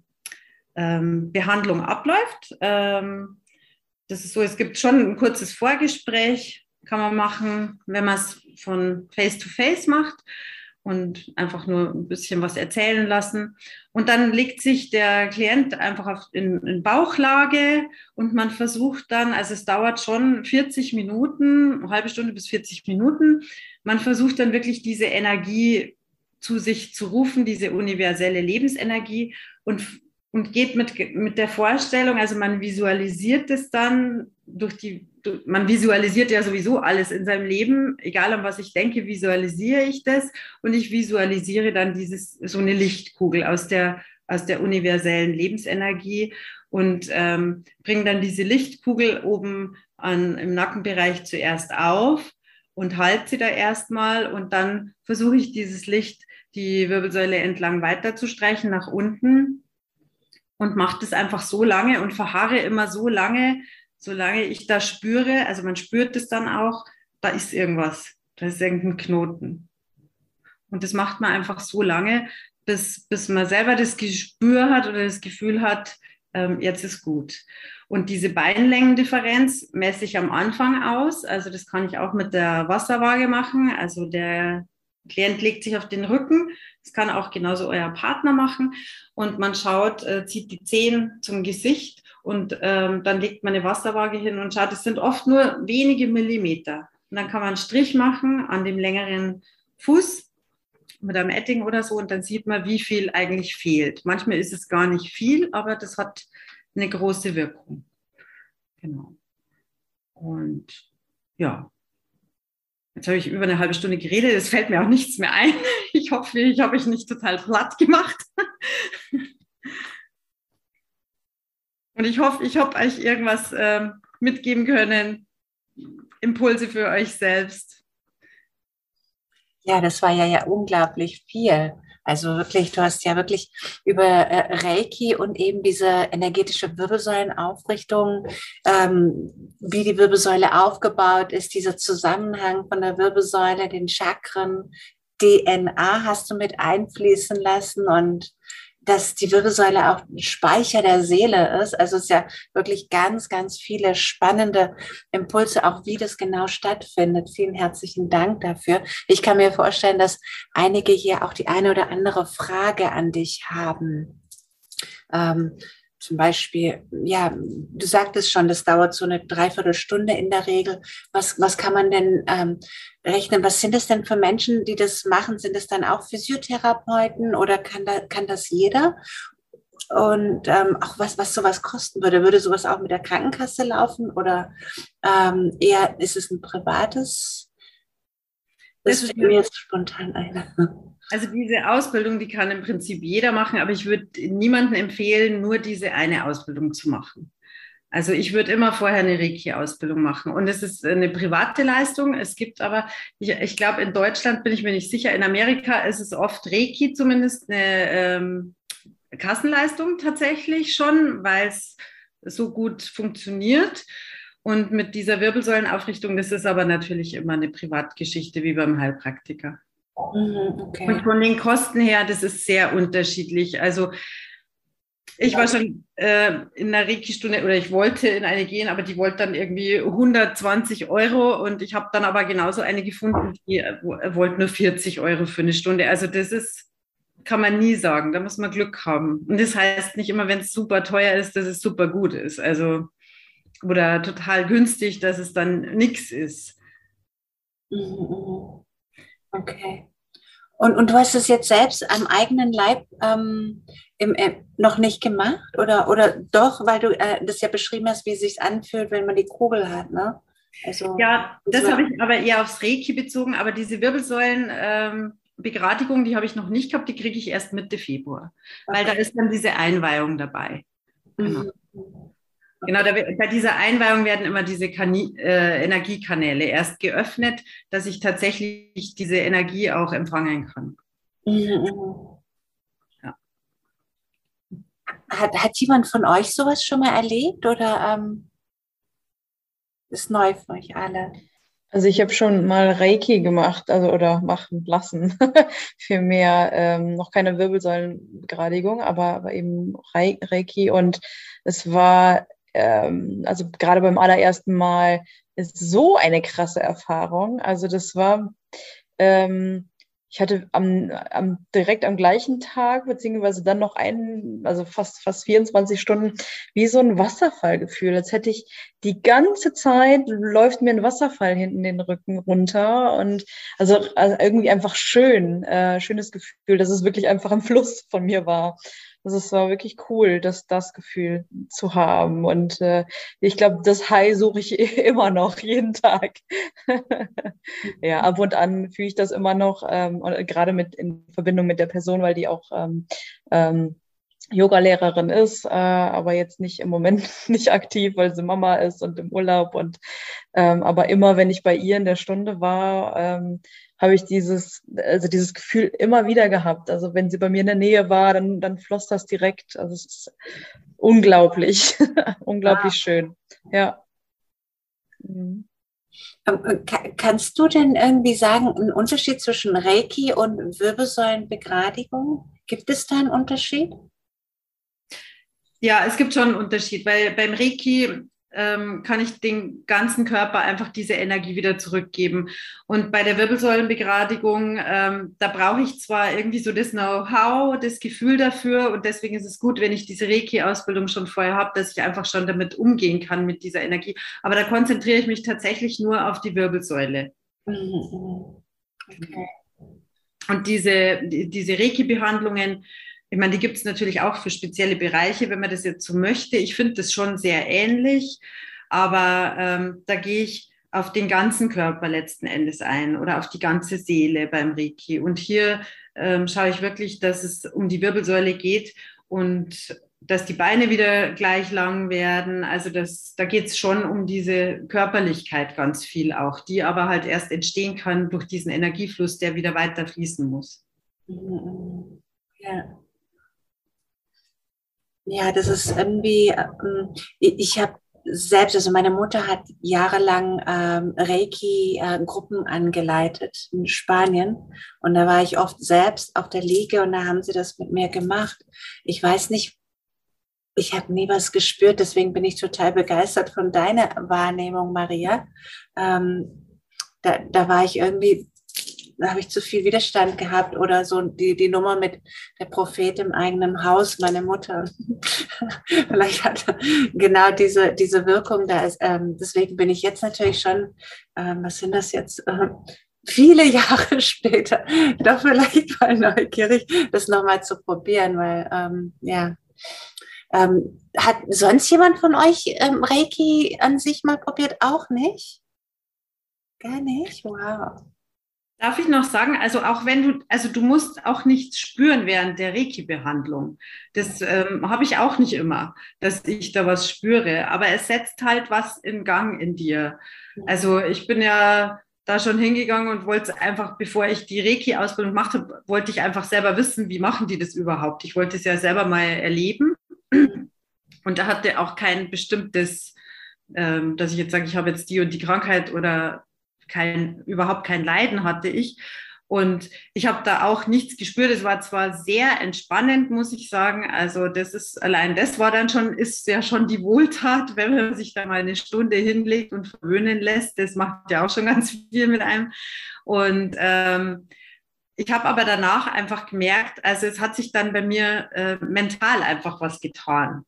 ähm, Behandlung abläuft. Ähm, das ist so, es gibt schon ein kurzes Vorgespräch, kann man machen, wenn man es von Face to Face macht und einfach nur ein bisschen was erzählen lassen. Und dann legt sich der Klient einfach auf, in, in Bauchlage und man versucht dann, also es dauert schon 40 Minuten, eine halbe Stunde bis 40 Minuten, man versucht dann wirklich diese Energie zu sich zu rufen, diese universelle Lebensenergie und, und geht mit, mit der Vorstellung, also man visualisiert es dann durch die man visualisiert ja sowieso alles in seinem Leben, egal an was ich denke, visualisiere ich das und ich visualisiere dann dieses so eine Lichtkugel aus der aus der universellen Lebensenergie und ähm, bringe dann diese Lichtkugel oben an, im Nackenbereich zuerst auf und halte sie da erstmal und dann versuche ich dieses Licht die Wirbelsäule entlang weiter zu streichen nach unten und mache das einfach so lange und verharre immer so lange, solange ich da spüre, also man spürt es dann auch, da ist irgendwas, da ist irgendein Knoten. Und das macht man einfach so lange, bis, bis man selber das Gespür hat oder das Gefühl hat, ähm, jetzt ist gut. Und diese Beinlängendifferenz messe ich am Anfang aus. Also das kann ich auch mit der Wasserwaage machen. Also der Klient legt sich auf den Rücken. Das kann auch genauso euer Partner machen. Und man schaut, äh, zieht die Zehen zum Gesicht und ähm, dann legt man eine Wasserwaage hin und schaut, es sind oft nur wenige Millimeter. Und dann kann man einen Strich machen an dem längeren Fuß mit einem Etting oder so und dann sieht man, wie viel eigentlich fehlt. Manchmal ist es gar nicht viel, aber das hat eine große Wirkung. Genau. Und ja, Jetzt habe ich über eine halbe Stunde geredet, es fällt mir auch nichts mehr ein. Ich hoffe, ich habe euch nicht total platt gemacht. Und ich hoffe, ich habe euch irgendwas äh, mitgeben können, Impulse für euch selbst. Ja, das war ja, ja unglaublich viel. Also wirklich, du hast ja wirklich über äh, Reiki und eben diese energetische Wirbelsäulenaufrichtung, ähm, wie die Wirbelsäule aufgebaut ist, dieser Zusammenhang von der Wirbelsäule, den Chakren, DNA hast du mit einfließen lassen und dass die Wirbelsäule auch ein Speicher der Seele ist. Also es ist ja wirklich ganz, ganz viele spannende Impulse, auch wie das genau stattfindet. Vielen herzlichen Dank dafür. Ich kann mir vorstellen, dass einige hier auch die eine oder andere Frage an dich haben. Ähm, zum Beispiel, ja, du sagtest schon, das dauert so eine Dreiviertelstunde in der Regel. Was, was kann man denn ähm, rechnen? Was sind es denn für Menschen, die das machen? Sind es dann auch Physiotherapeuten oder kann, da, kann das jeder? Und ähm, auch was, was sowas kosten würde. Würde sowas auch mit der Krankenkasse laufen oder ähm, eher ist es ein privates? Das, das fällt mir jetzt spontan ein. Also diese Ausbildung, die kann im Prinzip jeder machen, aber ich würde niemandem empfehlen, nur diese eine Ausbildung zu machen. Also ich würde immer vorher eine Reiki-Ausbildung machen. Und es ist eine private Leistung. Es gibt aber, ich, ich glaube, in Deutschland bin ich mir nicht sicher, in Amerika ist es oft Reiki zumindest eine ähm, Kassenleistung tatsächlich schon, weil es so gut funktioniert. Und mit dieser Wirbelsäulenaufrichtung, das ist aber natürlich immer eine Privatgeschichte wie beim Heilpraktiker. Mhm, okay. Und von den Kosten her, das ist sehr unterschiedlich. Also ich war schon äh, in einer Reiki-Stunde oder ich wollte in eine gehen, aber die wollte dann irgendwie 120 Euro und ich habe dann aber genauso eine gefunden, die äh, wollte nur 40 Euro für eine Stunde. Also das ist, kann man nie sagen, da muss man Glück haben. Und das heißt nicht immer, wenn es super teuer ist, dass es super gut ist. Also oder total günstig, dass es dann nichts ist. Mhm, mhm. Okay. Und, und du hast es jetzt selbst am eigenen Leib ähm, im, äh, noch nicht gemacht? Oder, oder doch, weil du äh, das ja beschrieben hast, wie es sich anfühlt, wenn man die Kugel hat, ne? Also, ja, das habe ich aber eher aufs Reiki bezogen, aber diese Wirbelsäulenbegradigung, ähm, die habe ich noch nicht gehabt, die kriege ich erst Mitte Februar, okay. weil da ist dann diese Einweihung dabei. Mhm. Genau, da, bei dieser Einweihung werden immer diese Kani äh, Energiekanäle erst geöffnet, dass ich tatsächlich diese Energie auch empfangen kann. Mhm. Ja. Hat, hat jemand von euch sowas schon mal erlebt oder ähm, ist neu für euch alle? Also ich habe schon mal Reiki gemacht, also oder machen lassen. Für mehr ähm, noch keine Wirbelsäulenbegradigung, aber, aber eben Reiki und es war ähm, also gerade beim allerersten Mal ist so eine krasse Erfahrung. Also das war, ähm, ich hatte am, am, direkt am gleichen Tag, beziehungsweise dann noch einen, also fast, fast 24 Stunden, wie so ein Wasserfallgefühl. Als hätte ich die ganze Zeit läuft mir ein Wasserfall hinten den Rücken runter und also, also irgendwie einfach schön, äh, schönes Gefühl, dass es wirklich einfach ein Fluss von mir war. Also es war wirklich cool, das, das Gefühl zu haben. Und äh, ich glaube, das High suche ich immer noch, jeden Tag. ja, ab und an fühle ich das immer noch, ähm, gerade mit in Verbindung mit der Person, weil die auch ähm, ähm, Yoga-Lehrerin ist, äh, aber jetzt nicht im Moment nicht aktiv, weil sie Mama ist und im Urlaub. Und ähm, aber immer, wenn ich bei ihr in der Stunde war, ähm, habe ich dieses, also dieses Gefühl immer wieder gehabt. Also wenn sie bei mir in der Nähe war, dann, dann floss das direkt. Also es ist unglaublich, unglaublich ah. schön. Ja. Mhm. Ähm, kannst du denn irgendwie sagen, einen Unterschied zwischen Reiki und Wirbelsäulenbegradigung? Gibt es da einen Unterschied? Ja, es gibt schon einen Unterschied, weil beim Reiki kann ich den ganzen Körper einfach diese Energie wieder zurückgeben. Und bei der Wirbelsäulenbegradigung, ähm, da brauche ich zwar irgendwie so das Know-how, das Gefühl dafür und deswegen ist es gut, wenn ich diese Reiki-Ausbildung schon vorher habe, dass ich einfach schon damit umgehen kann mit dieser Energie. Aber da konzentriere ich mich tatsächlich nur auf die Wirbelsäule. Mhm. Okay. Und diese, diese Reiki-Behandlungen, ich meine, die gibt es natürlich auch für spezielle Bereiche, wenn man das jetzt so möchte. Ich finde das schon sehr ähnlich, aber ähm, da gehe ich auf den ganzen Körper letzten Endes ein oder auf die ganze Seele beim Reiki. Und hier ähm, schaue ich wirklich, dass es um die Wirbelsäule geht und dass die Beine wieder gleich lang werden. Also das, da geht es schon um diese Körperlichkeit ganz viel auch, die aber halt erst entstehen kann durch diesen Energiefluss, der wieder weiter fließen muss. Ja. Ja, das ist irgendwie, ähm, ich habe selbst, also meine Mutter hat jahrelang ähm, Reiki-Gruppen äh, angeleitet in Spanien und da war ich oft selbst auf der Liege und da haben sie das mit mir gemacht. Ich weiß nicht, ich habe nie was gespürt, deswegen bin ich total begeistert von deiner Wahrnehmung, Maria. Ähm, da, da war ich irgendwie, da habe ich zu viel Widerstand gehabt oder so die, die Nummer mit der Prophet im eigenen Haus, meine Mutter. Vielleicht hat genau diese, diese Wirkung da ist. Ähm, deswegen bin ich jetzt natürlich schon, ähm, was sind das jetzt? Ähm, viele Jahre später doch vielleicht mal neugierig, das nochmal zu probieren, weil ähm, ja, ähm, hat sonst jemand von euch ähm, Reiki an sich mal probiert? Auch nicht? Gar nicht? Wow. Darf ich noch sagen, also auch wenn du, also du musst auch nichts spüren während der Reiki-Behandlung. Das ähm, habe ich auch nicht immer, dass ich da was spüre. Aber es setzt halt was in Gang in dir. Also ich bin ja da schon hingegangen und wollte einfach, bevor ich die Reiki-Ausbildung machte, wollte ich einfach selber wissen, wie machen die das überhaupt. Ich wollte es ja selber mal erleben. Und da hatte auch kein bestimmtes, ähm, dass ich jetzt sage, ich habe jetzt die und die Krankheit oder kein, überhaupt kein Leiden hatte ich. Und ich habe da auch nichts gespürt. Es war zwar sehr entspannend, muss ich sagen. Also das ist allein das war dann schon, ist ja schon die Wohltat, wenn man sich da mal eine Stunde hinlegt und verwöhnen lässt. Das macht ja auch schon ganz viel mit einem. Und ähm, ich habe aber danach einfach gemerkt, also es hat sich dann bei mir äh, mental einfach was getan.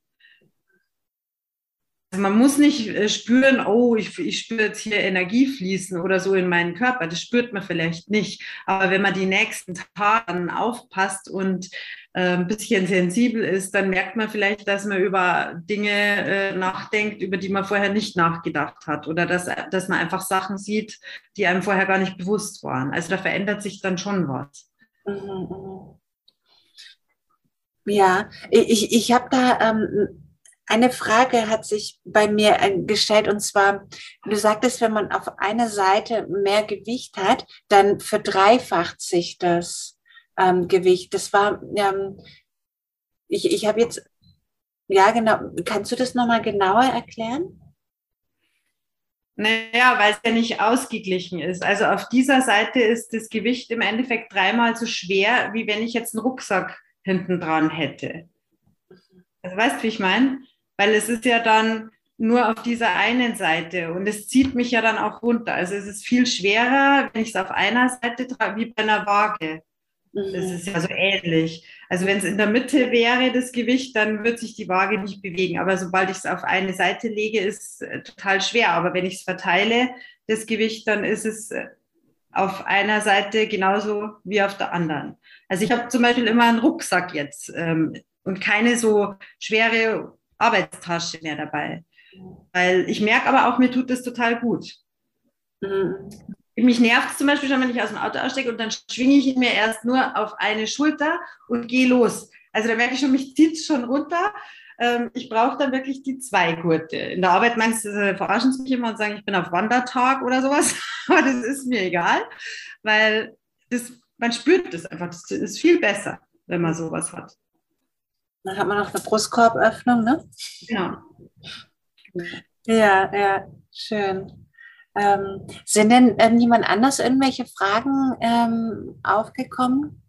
Man muss nicht äh, spüren, oh, ich, ich spüre jetzt hier Energie fließen oder so in meinen Körper. Das spürt man vielleicht nicht. Aber wenn man die nächsten Tage aufpasst und äh, ein bisschen sensibel ist, dann merkt man vielleicht, dass man über Dinge äh, nachdenkt, über die man vorher nicht nachgedacht hat. Oder dass, dass man einfach Sachen sieht, die einem vorher gar nicht bewusst waren. Also da verändert sich dann schon was. Mhm, mhm. Ja, ich, ich habe da ähm, eine Frage hat sich bei mir äh, gestellt und zwar, du sagtest, wenn man auf einer Seite mehr Gewicht hat, dann verdreifacht sich das ähm, Gewicht. Das war, ähm, ich, ich habe jetzt, ja genau, kannst du das nochmal genauer erklären? Naja, weil es ja nicht ausgeglichen ist. Also auf dieser Seite ist das Gewicht im Endeffekt dreimal so schwer, wie wenn ich jetzt einen Rucksack hinten dran hätte. Also weißt du, wie ich meine? Weil es ist ja dann nur auf dieser einen Seite und es zieht mich ja dann auch runter. Also es ist viel schwerer, wenn ich es auf einer Seite trage, wie bei einer Waage. Das mhm. ist ja so ähnlich. Also wenn es in der Mitte wäre, das Gewicht, dann wird sich die Waage nicht bewegen. Aber sobald ich es auf eine Seite lege, ist es äh, total schwer. Aber wenn ich es verteile, das Gewicht, dann ist es äh, auf einer Seite genauso wie auf der anderen. Also ich habe zum Beispiel immer einen Rucksack jetzt ähm, und keine so schwere Arbeitstasche mehr dabei. Weil ich merke aber auch, mir tut das total gut. Mhm. Mich nervt es zum Beispiel schon, wenn ich aus dem Auto aussteige und dann schwinge ich ihn mir erst nur auf eine Schulter und gehe los. Also da merke ich schon, mich zieht es schon runter. Ähm, ich brauche dann wirklich die zwei Gurte. In der Arbeit meinst du, verarschen sie mich immer und sagen, ich bin auf Wandertag oder sowas. Aber das ist mir egal, weil das, man spürt das einfach. Das ist viel besser, wenn man sowas hat. Dann hat man noch eine Brustkorböffnung, ne? Ja. Ja, ja, schön. Ähm, sind denn ähm, jemand anders irgendwelche Fragen ähm, aufgekommen?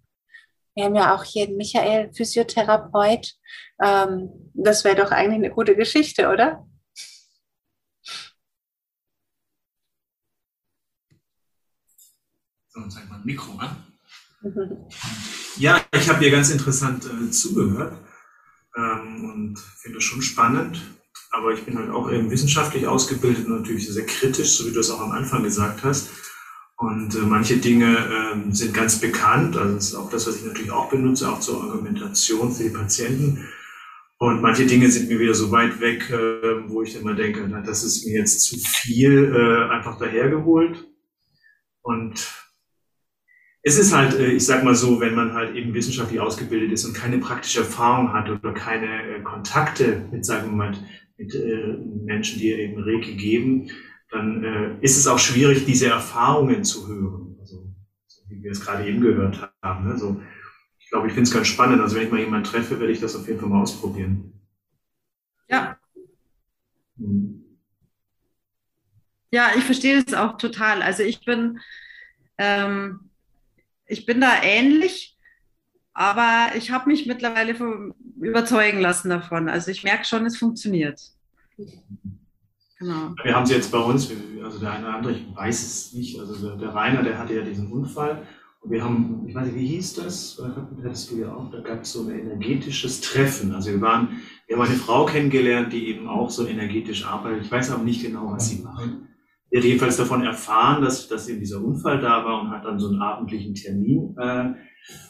Wir haben ja auch hier den Michael, Physiotherapeut. Ähm, das wäre doch eigentlich eine gute Geschichte, oder? So, zeig mal ein Mikro an. Ja, ich habe hier ganz interessant äh, zugehört ähm, und finde das schon spannend. Aber ich bin halt auch eben wissenschaftlich ausgebildet und natürlich sehr kritisch, so wie du es auch am Anfang gesagt hast. Und äh, manche Dinge äh, sind ganz bekannt, also das ist auch das, was ich natürlich auch benutze, auch zur Argumentation für die Patienten. Und manche Dinge sind mir wieder so weit weg, äh, wo ich immer denke, na, das ist mir jetzt zu viel äh, einfach dahergeholt. Und es ist halt, äh, ich sag mal so, wenn man halt eben wissenschaftlich ausgebildet ist und keine praktische Erfahrung hat oder keine äh, Kontakte mit, sagen wir mal, mit äh, Menschen, die eben Reiki geben, dann ist es auch schwierig, diese Erfahrungen zu hören. Also, so wie wir es gerade eben gehört haben. Ne? So, ich glaube, ich finde es ganz spannend. Also wenn ich mal jemanden treffe, werde ich das auf jeden Fall mal ausprobieren. Ja. Hm. Ja, ich verstehe das auch total. Also ich bin, ähm, ich bin da ähnlich, aber ich habe mich mittlerweile überzeugen lassen davon. Also ich merke schon, es funktioniert. Genau. Wir haben es jetzt bei uns, also der eine oder andere, ich weiß es nicht, also der, Rainer, der hatte ja diesen Unfall wir haben, ich weiß nicht, wie hieß das? Hattest du ja auch, da gab es so ein energetisches Treffen. Also wir waren, wir haben eine Frau kennengelernt, die eben auch so energetisch arbeitet. Ich weiß aber nicht genau, was sie macht. Sie hat jedenfalls davon erfahren, dass, dass eben dieser Unfall da war und hat dann so einen abendlichen Termin äh,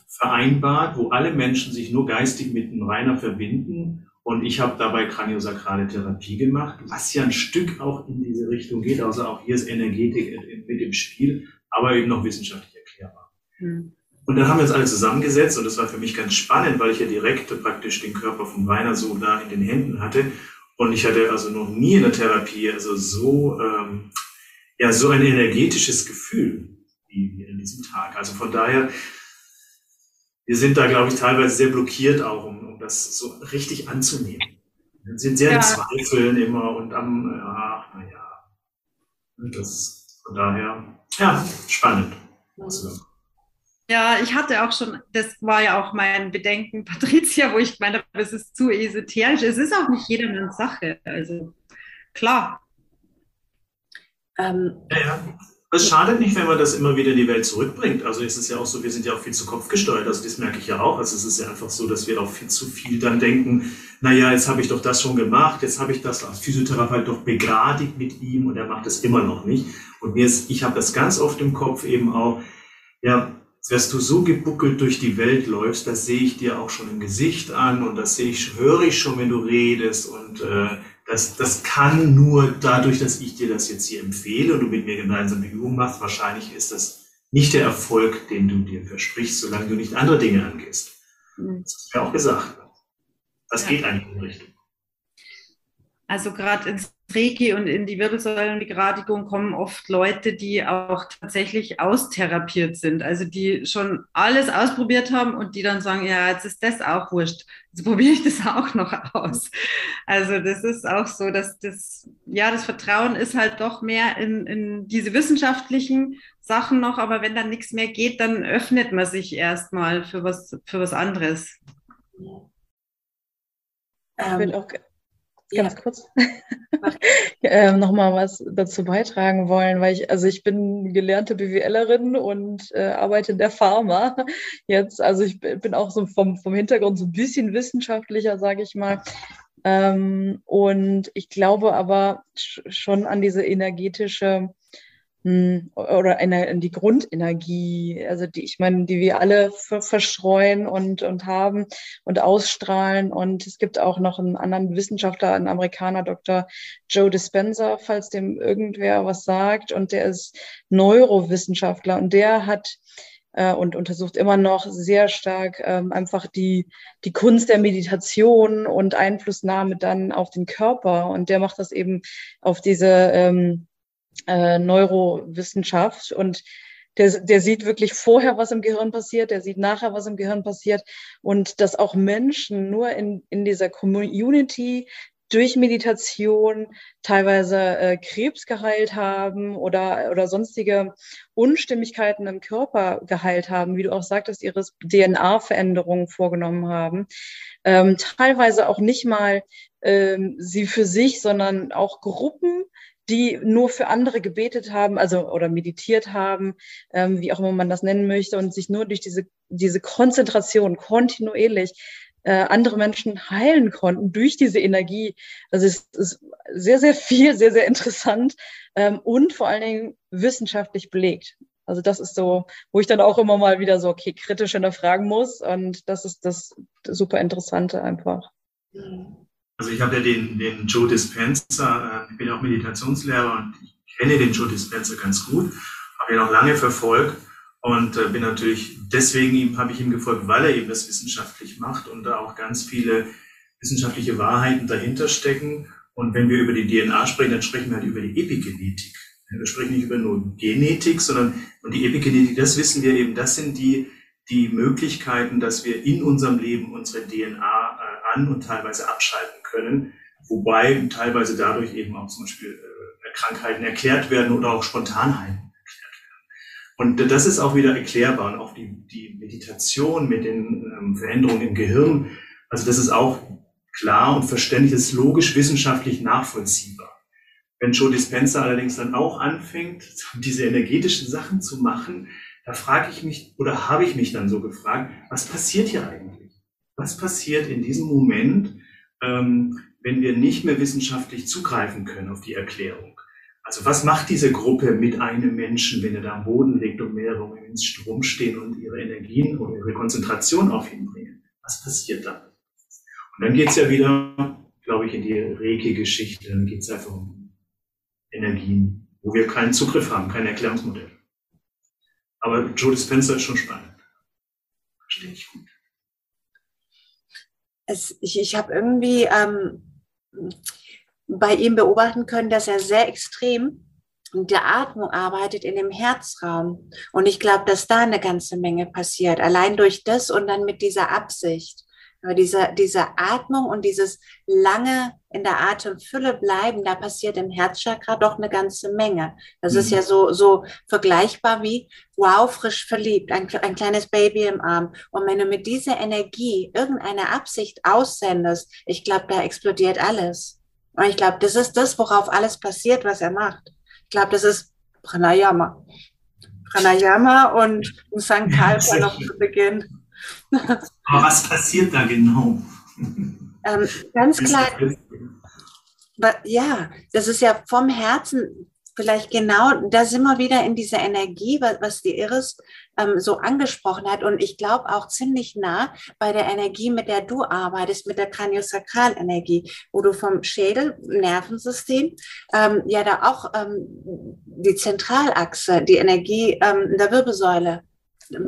vereinbart, wo alle Menschen sich nur geistig mit dem Rainer verbinden. Und ich habe dabei kraniosakrale Therapie gemacht, was ja ein Stück auch in diese Richtung geht. Also auch hier ist Energetik mit im Spiel, aber eben noch wissenschaftlich erklärbar. Mhm. Und dann haben wir uns alle zusammengesetzt und das war für mich ganz spannend, weil ich ja direkt praktisch den Körper von Rainer so da in den Händen hatte. Und ich hatte also noch nie in der Therapie also so, ähm, ja, so ein energetisches Gefühl wie in diesem Tag. Also von daher, wir sind da, glaube ich, teilweise sehr blockiert auch, um, um das so richtig anzunehmen. Wir sind sehr ja. in Zweifeln immer und am, ach, naja. Das, von daher, ja, spannend. Also, ja, ich hatte auch schon, das war ja auch mein Bedenken, Patricia, wo ich meine, es ist zu esoterisch. Es ist auch nicht jedermanns Sache. Also klar. Ähm, ja, ja. Es schadet nicht, wenn man das immer wieder in die Welt zurückbringt. Also ist es ja auch so, wir sind ja auch viel zu Kopf gesteuert. Also das merke ich ja auch. Also es ist ja einfach so, dass wir auch viel zu viel dann denken, naja, jetzt habe ich doch das schon gemacht, jetzt habe ich das als Physiotherapeut doch begradigt mit ihm und er macht das immer noch nicht. Und mir ist, ich habe das ganz oft im Kopf eben auch, ja, dass du so gebuckelt durch die Welt läufst, das sehe ich dir auch schon im Gesicht an und das sehe ich, höre ich schon, wenn du redest und äh, das, das kann nur dadurch, dass ich dir das jetzt hier empfehle und du mit mir gemeinsam die Übung machst, wahrscheinlich ist das nicht der Erfolg, den du dir versprichst, solange du nicht andere Dinge angehst. Mhm. Das hast du ja auch gesagt. Das ja. geht eigentlich in die Richtung. Also gerade ins Reiki und in die Wirbelsäulenbegradigung kommen oft Leute, die auch tatsächlich austherapiert sind, also die schon alles ausprobiert haben und die dann sagen, ja, jetzt ist das auch wurscht, jetzt probiere ich das auch noch aus. Also das ist auch so, dass das, ja, das Vertrauen ist halt doch mehr in, in diese wissenschaftlichen Sachen noch, aber wenn dann nichts mehr geht, dann öffnet man sich erstmal für was, für was anderes. Ich würde auch ganz ja. kurz ähm, nochmal was dazu beitragen wollen, weil ich, also ich bin gelernte BWLerin und äh, arbeite in der Pharma jetzt. Also ich bin auch so vom, vom Hintergrund so ein bisschen wissenschaftlicher, sage ich mal. Ähm, und ich glaube aber schon an diese energetische oder eine, die Grundenergie, also die, ich meine, die wir alle verstreuen und, und haben und ausstrahlen. Und es gibt auch noch einen anderen Wissenschaftler, einen Amerikaner, Dr. Joe Dispenza, falls dem irgendwer was sagt. Und der ist Neurowissenschaftler und der hat äh, und untersucht immer noch sehr stark ähm, einfach die, die Kunst der Meditation und Einflussnahme dann auf den Körper. Und der macht das eben auf diese ähm, äh, Neurowissenschaft. Und der, der sieht wirklich vorher, was im Gehirn passiert, der sieht nachher, was im Gehirn passiert. Und dass auch Menschen nur in, in dieser Community durch Meditation teilweise äh, Krebs geheilt haben oder, oder sonstige Unstimmigkeiten im Körper geheilt haben, wie du auch sagtest, ihre DNA-Veränderungen vorgenommen haben. Ähm, teilweise auch nicht mal ähm, sie für sich, sondern auch Gruppen die nur für andere gebetet haben, also oder meditiert haben, ähm, wie auch immer man das nennen möchte, und sich nur durch diese, diese Konzentration kontinuierlich äh, andere Menschen heilen konnten durch diese Energie. Also es ist sehr, sehr viel, sehr, sehr interessant ähm, und vor allen Dingen wissenschaftlich belegt. Also das ist so, wo ich dann auch immer mal wieder so, okay, kritisch hinterfragen muss. Und das ist das super Interessante einfach. Also ich habe ja den, den Joe Dispenza, äh, ich bin auch Meditationslehrer und ich kenne den Joe Dispenza ganz gut, habe ihn auch lange verfolgt und äh, bin natürlich deswegen ihm, habe ich ihm gefolgt, weil er eben das wissenschaftlich macht und da auch ganz viele wissenschaftliche Wahrheiten dahinter stecken. Und wenn wir über die DNA sprechen, dann sprechen wir halt über die Epigenetik. Wir sprechen nicht über nur Genetik, sondern und die Epigenetik, das wissen wir eben, das sind die, die Möglichkeiten, dass wir in unserem Leben unsere DNA an und teilweise abschalten können, wobei teilweise dadurch eben auch zum Beispiel äh, Krankheiten erklärt werden oder auch Spontanheiten erklärt werden. Und das ist auch wieder erklärbar und auch die, die Meditation mit den ähm, Veränderungen im Gehirn, also das ist auch klar und verständlich, das ist logisch wissenschaftlich nachvollziehbar. Wenn Joe Dispenza allerdings dann auch anfängt, diese energetischen Sachen zu machen, da frage ich mich oder habe ich mich dann so gefragt, was passiert hier eigentlich? Was passiert in diesem Moment, ähm, wenn wir nicht mehr wissenschaftlich zugreifen können auf die Erklärung? Also was macht diese Gruppe mit einem Menschen, wenn er da am Boden liegt und mehrere ins Strom stehen und ihre Energien und ihre Konzentration auf ihn bringen? Was passiert dann? Und dann geht's ja wieder, glaube ich, in die Reiki-Geschichte. Dann geht's einfach um Energien, wo wir keinen Zugriff haben, kein Erklärungsmodell. Aber Joe Dispenza ist schon spannend. Verstehe ich gut. Es, ich ich habe irgendwie ähm, bei ihm beobachten können, dass er sehr extrem mit der Atmung arbeitet in dem Herzraum. Und ich glaube, dass da eine ganze Menge passiert, allein durch das und dann mit dieser Absicht. Aber diese, diese Atmung und dieses lange in der Atemfülle bleiben, da passiert im Herzchakra doch eine ganze Menge. Das mhm. ist ja so, so vergleichbar wie, wow, frisch verliebt, ein, ein kleines Baby im Arm. Und wenn du mit dieser Energie irgendeine Absicht aussendest, ich glaube, da explodiert alles. Und ich glaube, das ist das, worauf alles passiert, was er macht. Ich glaube, das ist Pranayama. Pranayama und Sankalpa noch zu Beginn. Aber was passiert da genau? Ähm, ganz klar. Ja, das ist ja vom Herzen vielleicht genau, da sind wir wieder in dieser Energie, was, die Iris ähm, so angesprochen hat. Und ich glaube auch ziemlich nah bei der Energie, mit der du arbeitest, mit der Kraniosakralenergie, wo du vom Schädel, Nervensystem, ähm, ja da auch ähm, die Zentralachse, die Energie ähm, der Wirbelsäule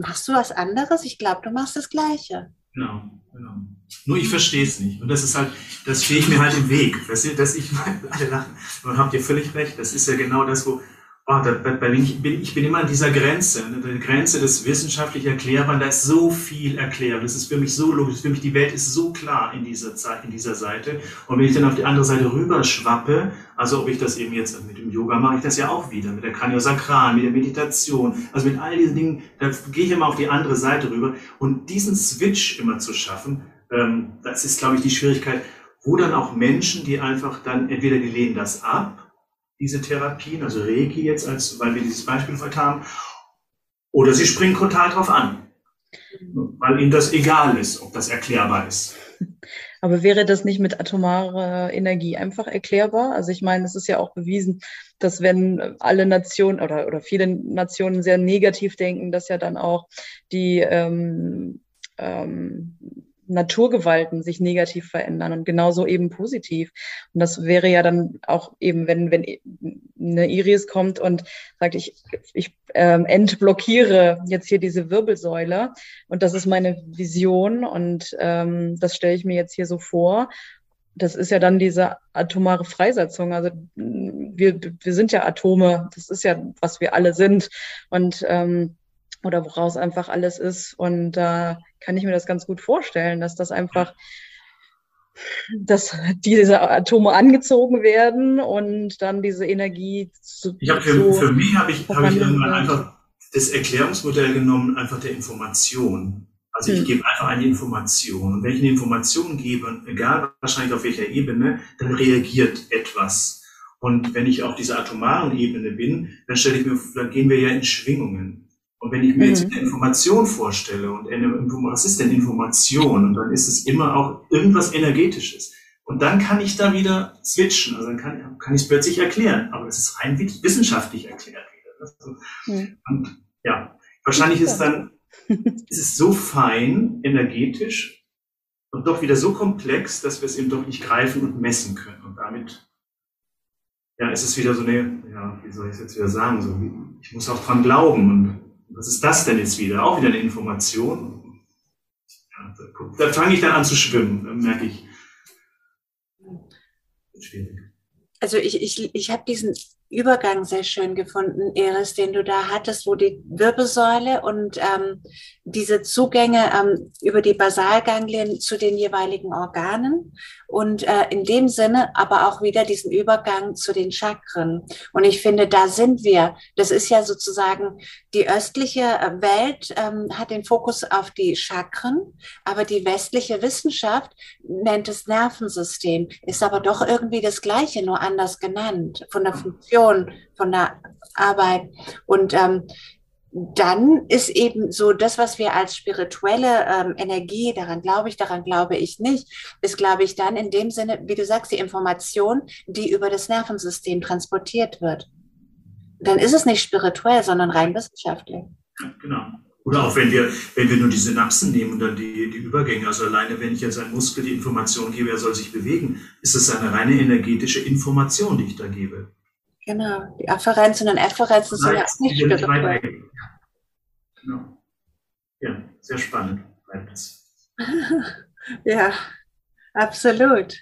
Machst du was anderes? Ich glaube, du machst das Gleiche. Genau, genau. Nur ich verstehe es nicht. Und das ist halt, das stehe ich mir halt im Weg. Du, dass ich, alle lachen. Und habt ihr völlig recht. Das ist ja genau das, wo, oh, da, da bin ich, bin, ich bin immer an dieser Grenze, an der Grenze des wissenschaftlich Erklärbaren. Da ist so viel erklärt. Das ist für mich so logisch. Für mich, die Welt ist so klar in dieser Zeit, in dieser Seite. Und wenn ich dann auf die andere Seite rüberschwappe, also ob ich das eben jetzt mit dem Yoga mache, ich das ja auch wieder, mit der Kraniosakral, mit der Meditation, also mit all diesen Dingen, da gehe ich immer auf die andere Seite rüber. Und diesen Switch immer zu schaffen, ähm, das ist, glaube ich, die Schwierigkeit, wo dann auch Menschen, die einfach dann, entweder die lehnen das ab, diese Therapien, also Reiki jetzt, als, weil wir dieses Beispiel heute haben, oder sie springen total drauf an, weil ihnen das egal ist, ob das erklärbar ist. Aber wäre das nicht mit atomarer Energie einfach erklärbar? Also ich meine, es ist ja auch bewiesen, dass wenn alle Nationen oder, oder viele Nationen sehr negativ denken, dass ja dann auch die ähm, ähm, Naturgewalten sich negativ verändern und genauso eben positiv. Und das wäre ja dann auch eben, wenn, wenn eine Iris kommt und sagt, ich, ich ähm, entblockiere jetzt hier diese Wirbelsäule und das ist meine Vision und ähm, das stelle ich mir jetzt hier so vor. Das ist ja dann diese atomare Freisetzung. Also wir, wir sind ja Atome, das ist ja, was wir alle sind. Und ähm, oder woraus einfach alles ist. Und da äh, kann ich mir das ganz gut vorstellen, dass das einfach, dass diese Atome angezogen werden und dann diese Energie zu. Ich habe für, für mich habe ich, hab ich irgendwann einfach das Erklärungsmodell genommen, einfach der Information. Also ich hm. gebe einfach eine Information. Und wenn ich eine Information gebe, egal wahrscheinlich auf welcher Ebene, dann reagiert etwas. Und wenn ich auf dieser atomaren Ebene bin, dann stelle ich mir, dann gehen wir ja in Schwingungen. Und wenn ich mir mhm. jetzt eine Information vorstelle und eine, was ist denn Information? Und dann ist es immer auch irgendwas Energetisches. Und dann kann ich da wieder switchen. Also dann kann, kann ich es plötzlich erklären. Aber es ist rein wissenschaftlich erklärt wieder. Mhm. Und ja, wahrscheinlich ist dann, ist es so fein, energetisch, und doch wieder so komplex, dass wir es eben doch nicht greifen und messen können. Und damit ja, ist es wieder so eine, ja, wie soll ich es jetzt wieder sagen, so, ich muss auch dran glauben. Und was ist das denn jetzt wieder? Auch wieder eine Information. Ja, da, da fange ich dann an zu schwimmen, merke ich, schwierig. Also ich, ich, ich habe diesen Übergang sehr schön gefunden, Iris, den du da hattest, wo die Wirbelsäule und ähm, diese Zugänge ähm, über die Basalganglien zu den jeweiligen Organen und äh, in dem Sinne aber auch wieder diesen Übergang zu den Chakren. Und ich finde, da sind wir. Das ist ja sozusagen die östliche Welt ähm, hat den Fokus auf die Chakren, aber die westliche Wissenschaft nennt es Nervensystem, ist aber doch irgendwie das Gleiche, nur anders genannt von der Funktion, von der Arbeit. Und ähm, dann ist eben so das, was wir als spirituelle ähm, Energie, daran glaube ich, daran glaube ich nicht, ist, glaube ich, dann in dem Sinne, wie du sagst, die Information, die über das Nervensystem transportiert wird. Dann ist es nicht spirituell, sondern rein wissenschaftlich. Ja, genau. Oder auch wenn wir, wenn wir nur die Synapsen nehmen und dann die, die Übergänge, also alleine wenn ich jetzt einem Muskel die Information gebe, er soll sich bewegen, ist es eine reine energetische Information, die ich da gebe. Genau, die Afferenzen und Efferenzen sind ja auch nicht spirituell. Genau. Ja, sehr spannend bleibt es. ja, absolut.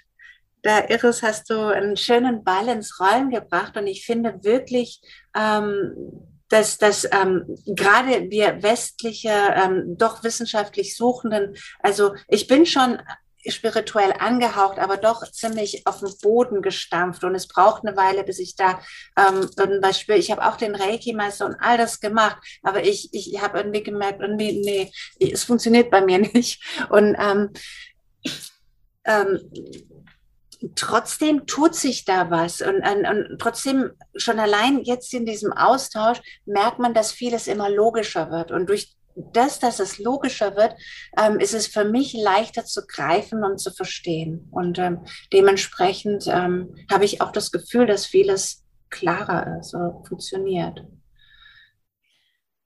Da, Iris, hast du einen schönen Ball ins Rollen gebracht und ich finde wirklich, ähm, dass, dass ähm, gerade wir westliche, ähm, doch wissenschaftlich Suchenden, also ich bin schon spirituell angehaucht, aber doch ziemlich auf den Boden gestampft. Und es braucht eine Weile, bis ich da ähm, irgendwas spüre. Ich habe auch den Reiki-Meister und all das gemacht, aber ich, ich habe irgendwie gemerkt, irgendwie, nee, es funktioniert bei mir nicht. Und ähm, ähm, trotzdem tut sich da was und, und, und, trotzdem schon allein jetzt in diesem Austausch merkt man, dass vieles immer logischer wird und durch das, dass es logischer wird, ähm, ist es für mich leichter zu greifen und zu verstehen. Und ähm, dementsprechend ähm, habe ich auch das Gefühl, dass vieles klarer ist oder funktioniert.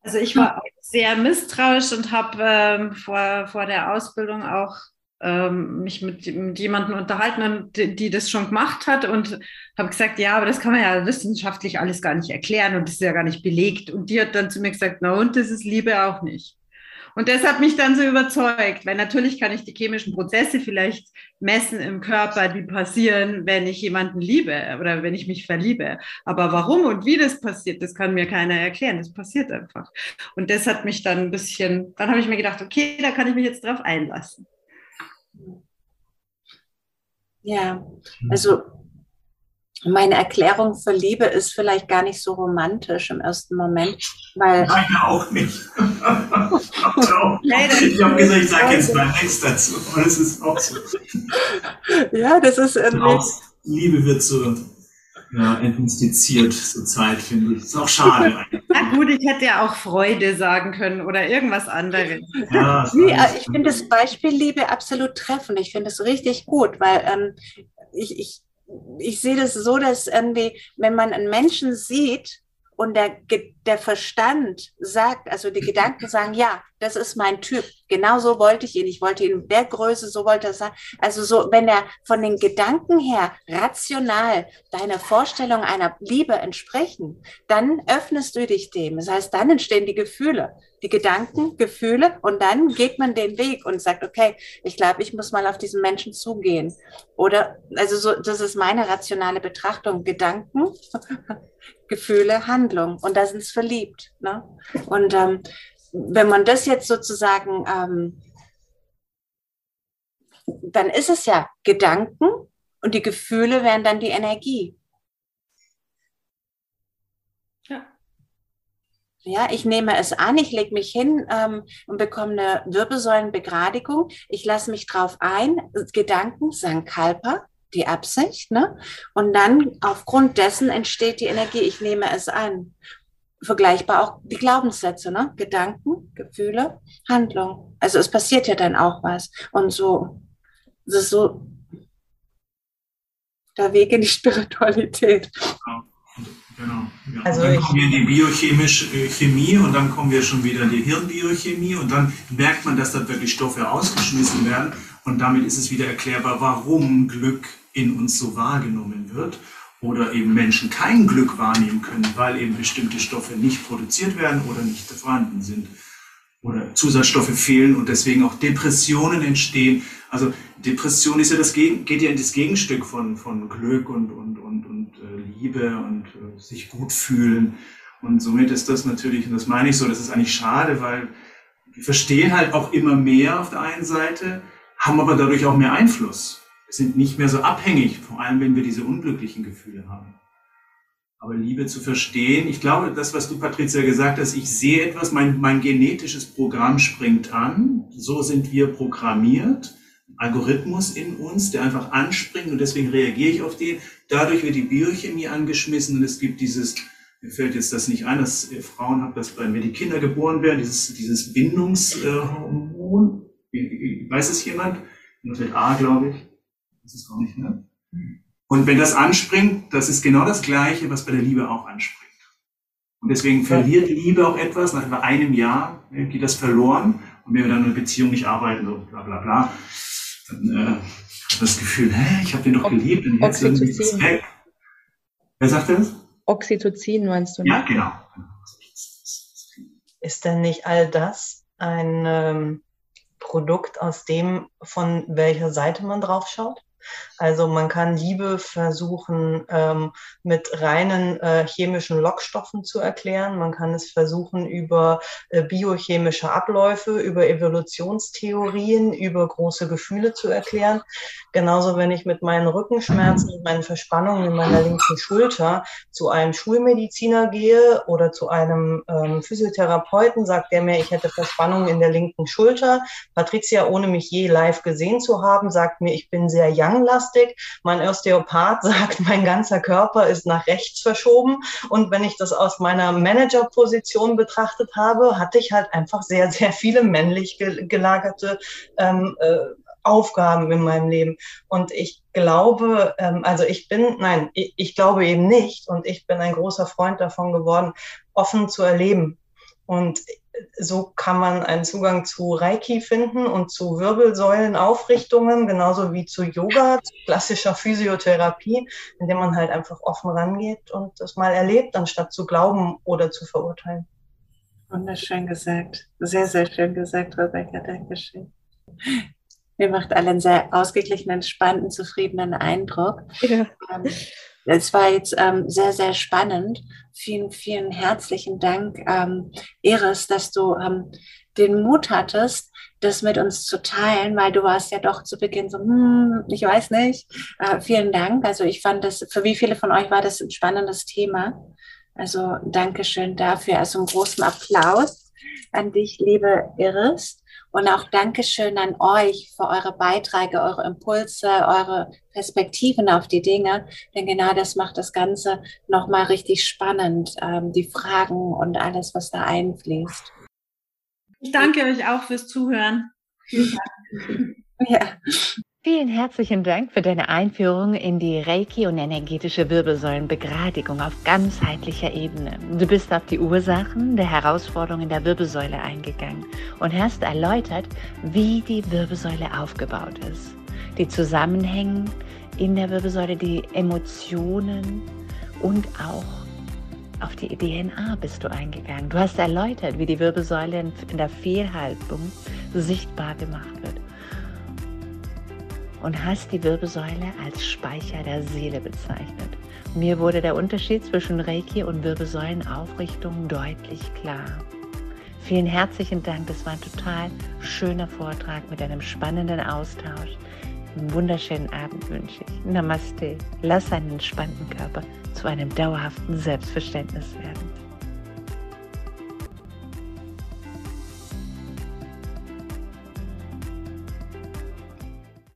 Also ich war sehr misstrauisch und habe ähm, vor, vor der Ausbildung auch ähm, mich mit, mit jemandem unterhalten, die, die, das schon gemacht hat und habe gesagt, ja, aber das kann man ja wissenschaftlich alles gar nicht erklären und das ist ja gar nicht belegt. Und die hat dann zu mir gesagt, na und das ist Liebe auch nicht. Und das hat mich dann so überzeugt, weil natürlich kann ich die chemischen Prozesse vielleicht messen im Körper, die passieren, wenn ich jemanden liebe oder wenn ich mich verliebe. Aber warum und wie das passiert, das kann mir keiner erklären. Das passiert einfach. Und das hat mich dann ein bisschen, dann habe ich mir gedacht, okay, da kann ich mich jetzt drauf einlassen. Ja, also meine Erklärung für Liebe ist vielleicht gar nicht so romantisch im ersten Moment, weil. Meine auch nicht. ich habe gesagt, ich sage jetzt mal nichts dazu, aber es ist auch so. Ja, das ist irgendwie. Liebe wird so ja, entmystiziert zur Zeit, finde ich. Ist auch schade. Na gut, ich hätte ja auch Freude sagen können oder irgendwas anderes. Ja, nee, äh, ich finde das Beispiel Liebe absolut treffend. Ich finde es richtig gut, weil ähm, ich, ich, ich sehe das so, dass irgendwie, wenn man einen Menschen sieht, und der, der Verstand sagt, also die Gedanken sagen, ja, das ist mein Typ. Genau so wollte ich ihn. Ich wollte ihn in der Größe, so wollte er sein. Also so, wenn er von den Gedanken her rational deiner Vorstellung einer Liebe entsprechen, dann öffnest du dich dem. Das heißt, dann entstehen die Gefühle, die Gedanken, Gefühle und dann geht man den Weg und sagt, okay, ich glaube, ich muss mal auf diesen Menschen zugehen. Oder, also so, das ist meine rationale Betrachtung. Gedanken, Gefühle, Handlung. Und da sind es verliebt. Ne? Und ähm, wenn man das jetzt sozusagen, ähm, dann ist es ja Gedanken und die Gefühle wären dann die Energie. Ja. Ja, ich nehme es an, ich lege mich hin ähm, und bekomme eine Wirbelsäulenbegradigung. Ich lasse mich drauf ein, Gedanken, Sankalpa, die Absicht, ne? Und dann aufgrund dessen entsteht die Energie, ich nehme es an. Vergleichbar auch die Glaubenssätze, ne? Gedanken, Gefühle, Handlung. Also es passiert ja dann auch was. Und so, es ist so der Weg in die Spiritualität. Genau. Ja. Also dann kommen wir in die biochemische äh, Chemie und dann kommen wir schon wieder in die Hirnbiochemie und dann merkt man, dass da wirklich Stoffe ausgeschmissen werden Und damit ist es wieder erklärbar, warum Glück in uns so wahrgenommen wird oder eben Menschen kein Glück wahrnehmen können, weil eben bestimmte Stoffe nicht produziert werden oder nicht vorhanden sind oder Zusatzstoffe fehlen und deswegen auch Depressionen entstehen. Also Depression ist ja das geht ja in das Gegenstück von, von Glück und, und, und, und äh, Liebe und äh, sich gut fühlen. Und somit ist das natürlich, und das meine ich so, das ist eigentlich schade, weil wir verstehen halt auch immer mehr auf der einen Seite, haben aber dadurch auch mehr Einfluss. Wir sind nicht mehr so abhängig, vor allem wenn wir diese unglücklichen Gefühle haben. Aber Liebe zu verstehen, ich glaube, das, was du, Patricia, gesagt hast, ich sehe etwas, mein, mein genetisches Programm springt an. So sind wir programmiert. Algorithmus in uns, der einfach anspringt und deswegen reagiere ich auf den. Dadurch wird die Biochemie angeschmissen und es gibt dieses, mir fällt jetzt das nicht ein, dass Frauen haben das, wenn die Kinder geboren werden, dieses, dieses Bindungshormon. Weiß es jemand? Das wird A, glaube ich. Das ist auch nicht, ne? Und wenn das anspringt, das ist genau das Gleiche, was bei der Liebe auch anspringt. Und deswegen verliert Liebe auch etwas. Nach etwa einem Jahr ne, geht das verloren. Und wenn wir dann in einer Beziehung nicht arbeiten, so bla bla bla, dann äh, hat das Gefühl, hä, ich habe den doch geliebt und jetzt irgendwie ist weg. Wer sagt das? Oxytocin meinst du? Ne? Ja, genau. Ist denn nicht all das ein ähm, Produkt aus dem, von welcher Seite man drauf schaut? Also man kann Liebe versuchen ähm, mit reinen äh, chemischen Lockstoffen zu erklären. Man kann es versuchen über äh, biochemische Abläufe, über Evolutionstheorien, über große Gefühle zu erklären. Genauso, wenn ich mit meinen Rückenschmerzen und meinen Verspannungen in meiner linken Schulter zu einem Schulmediziner gehe oder zu einem ähm, Physiotherapeuten, sagt der mir, ich hätte Verspannungen in der linken Schulter. Patricia, ohne mich je live gesehen zu haben, sagt mir, ich bin sehr young-lastig. Mein Osteopath sagt, mein ganzer Körper ist nach rechts verschoben. Und wenn ich das aus meiner Managerposition betrachtet habe, hatte ich halt einfach sehr, sehr viele männlich gelagerte ähm, äh, Aufgaben in meinem Leben. Und ich glaube, ähm, also ich bin, nein, ich, ich glaube eben nicht. Und ich bin ein großer Freund davon geworden, offen zu erleben. Und so kann man einen Zugang zu Reiki finden und zu Wirbelsäulenaufrichtungen, genauso wie zu Yoga, zu klassischer Physiotherapie, indem man halt einfach offen rangeht und das mal erlebt, anstatt zu glauben oder zu verurteilen. Wunderschön gesagt. Sehr, sehr schön gesagt, Rebecca. Dankeschön. Mir macht allen sehr ausgeglichenen, spannenden, zufriedenen Eindruck. Ja. Es war jetzt ähm, sehr, sehr spannend. Vielen, vielen herzlichen Dank, ähm, Iris, dass du ähm, den Mut hattest, das mit uns zu teilen, weil du warst ja doch zu Beginn so, hm, ich weiß nicht. Äh, vielen Dank. Also ich fand das, für wie viele von euch war das ein spannendes Thema? Also Dankeschön dafür. Also einen großen Applaus an dich, liebe Iris. Und auch Dankeschön an euch für eure Beiträge, eure Impulse, eure Perspektiven auf die Dinge. Denn genau das macht das Ganze nochmal richtig spannend, ähm, die Fragen und alles, was da einfließt. Ich danke euch auch fürs Zuhören. ja. Vielen herzlichen Dank für deine Einführung in die Reiki und energetische Wirbelsäulenbegradigung auf ganzheitlicher Ebene. Du bist auf die Ursachen der Herausforderungen der Wirbelsäule eingegangen und hast erläutert, wie die Wirbelsäule aufgebaut ist. Die Zusammenhänge in der Wirbelsäule, die Emotionen und auch auf die DNA bist du eingegangen. Du hast erläutert, wie die Wirbelsäule in der Fehlhaltung sichtbar gemacht wird und hast die Wirbelsäule als Speicher der Seele bezeichnet. Mir wurde der Unterschied zwischen Reiki und Wirbelsäulenaufrichtung deutlich klar. Vielen herzlichen Dank, das war ein total schöner Vortrag mit einem spannenden Austausch. Einen wunderschönen Abend wünsche ich. Namaste. Lass einen entspannten Körper zu einem dauerhaften Selbstverständnis werden.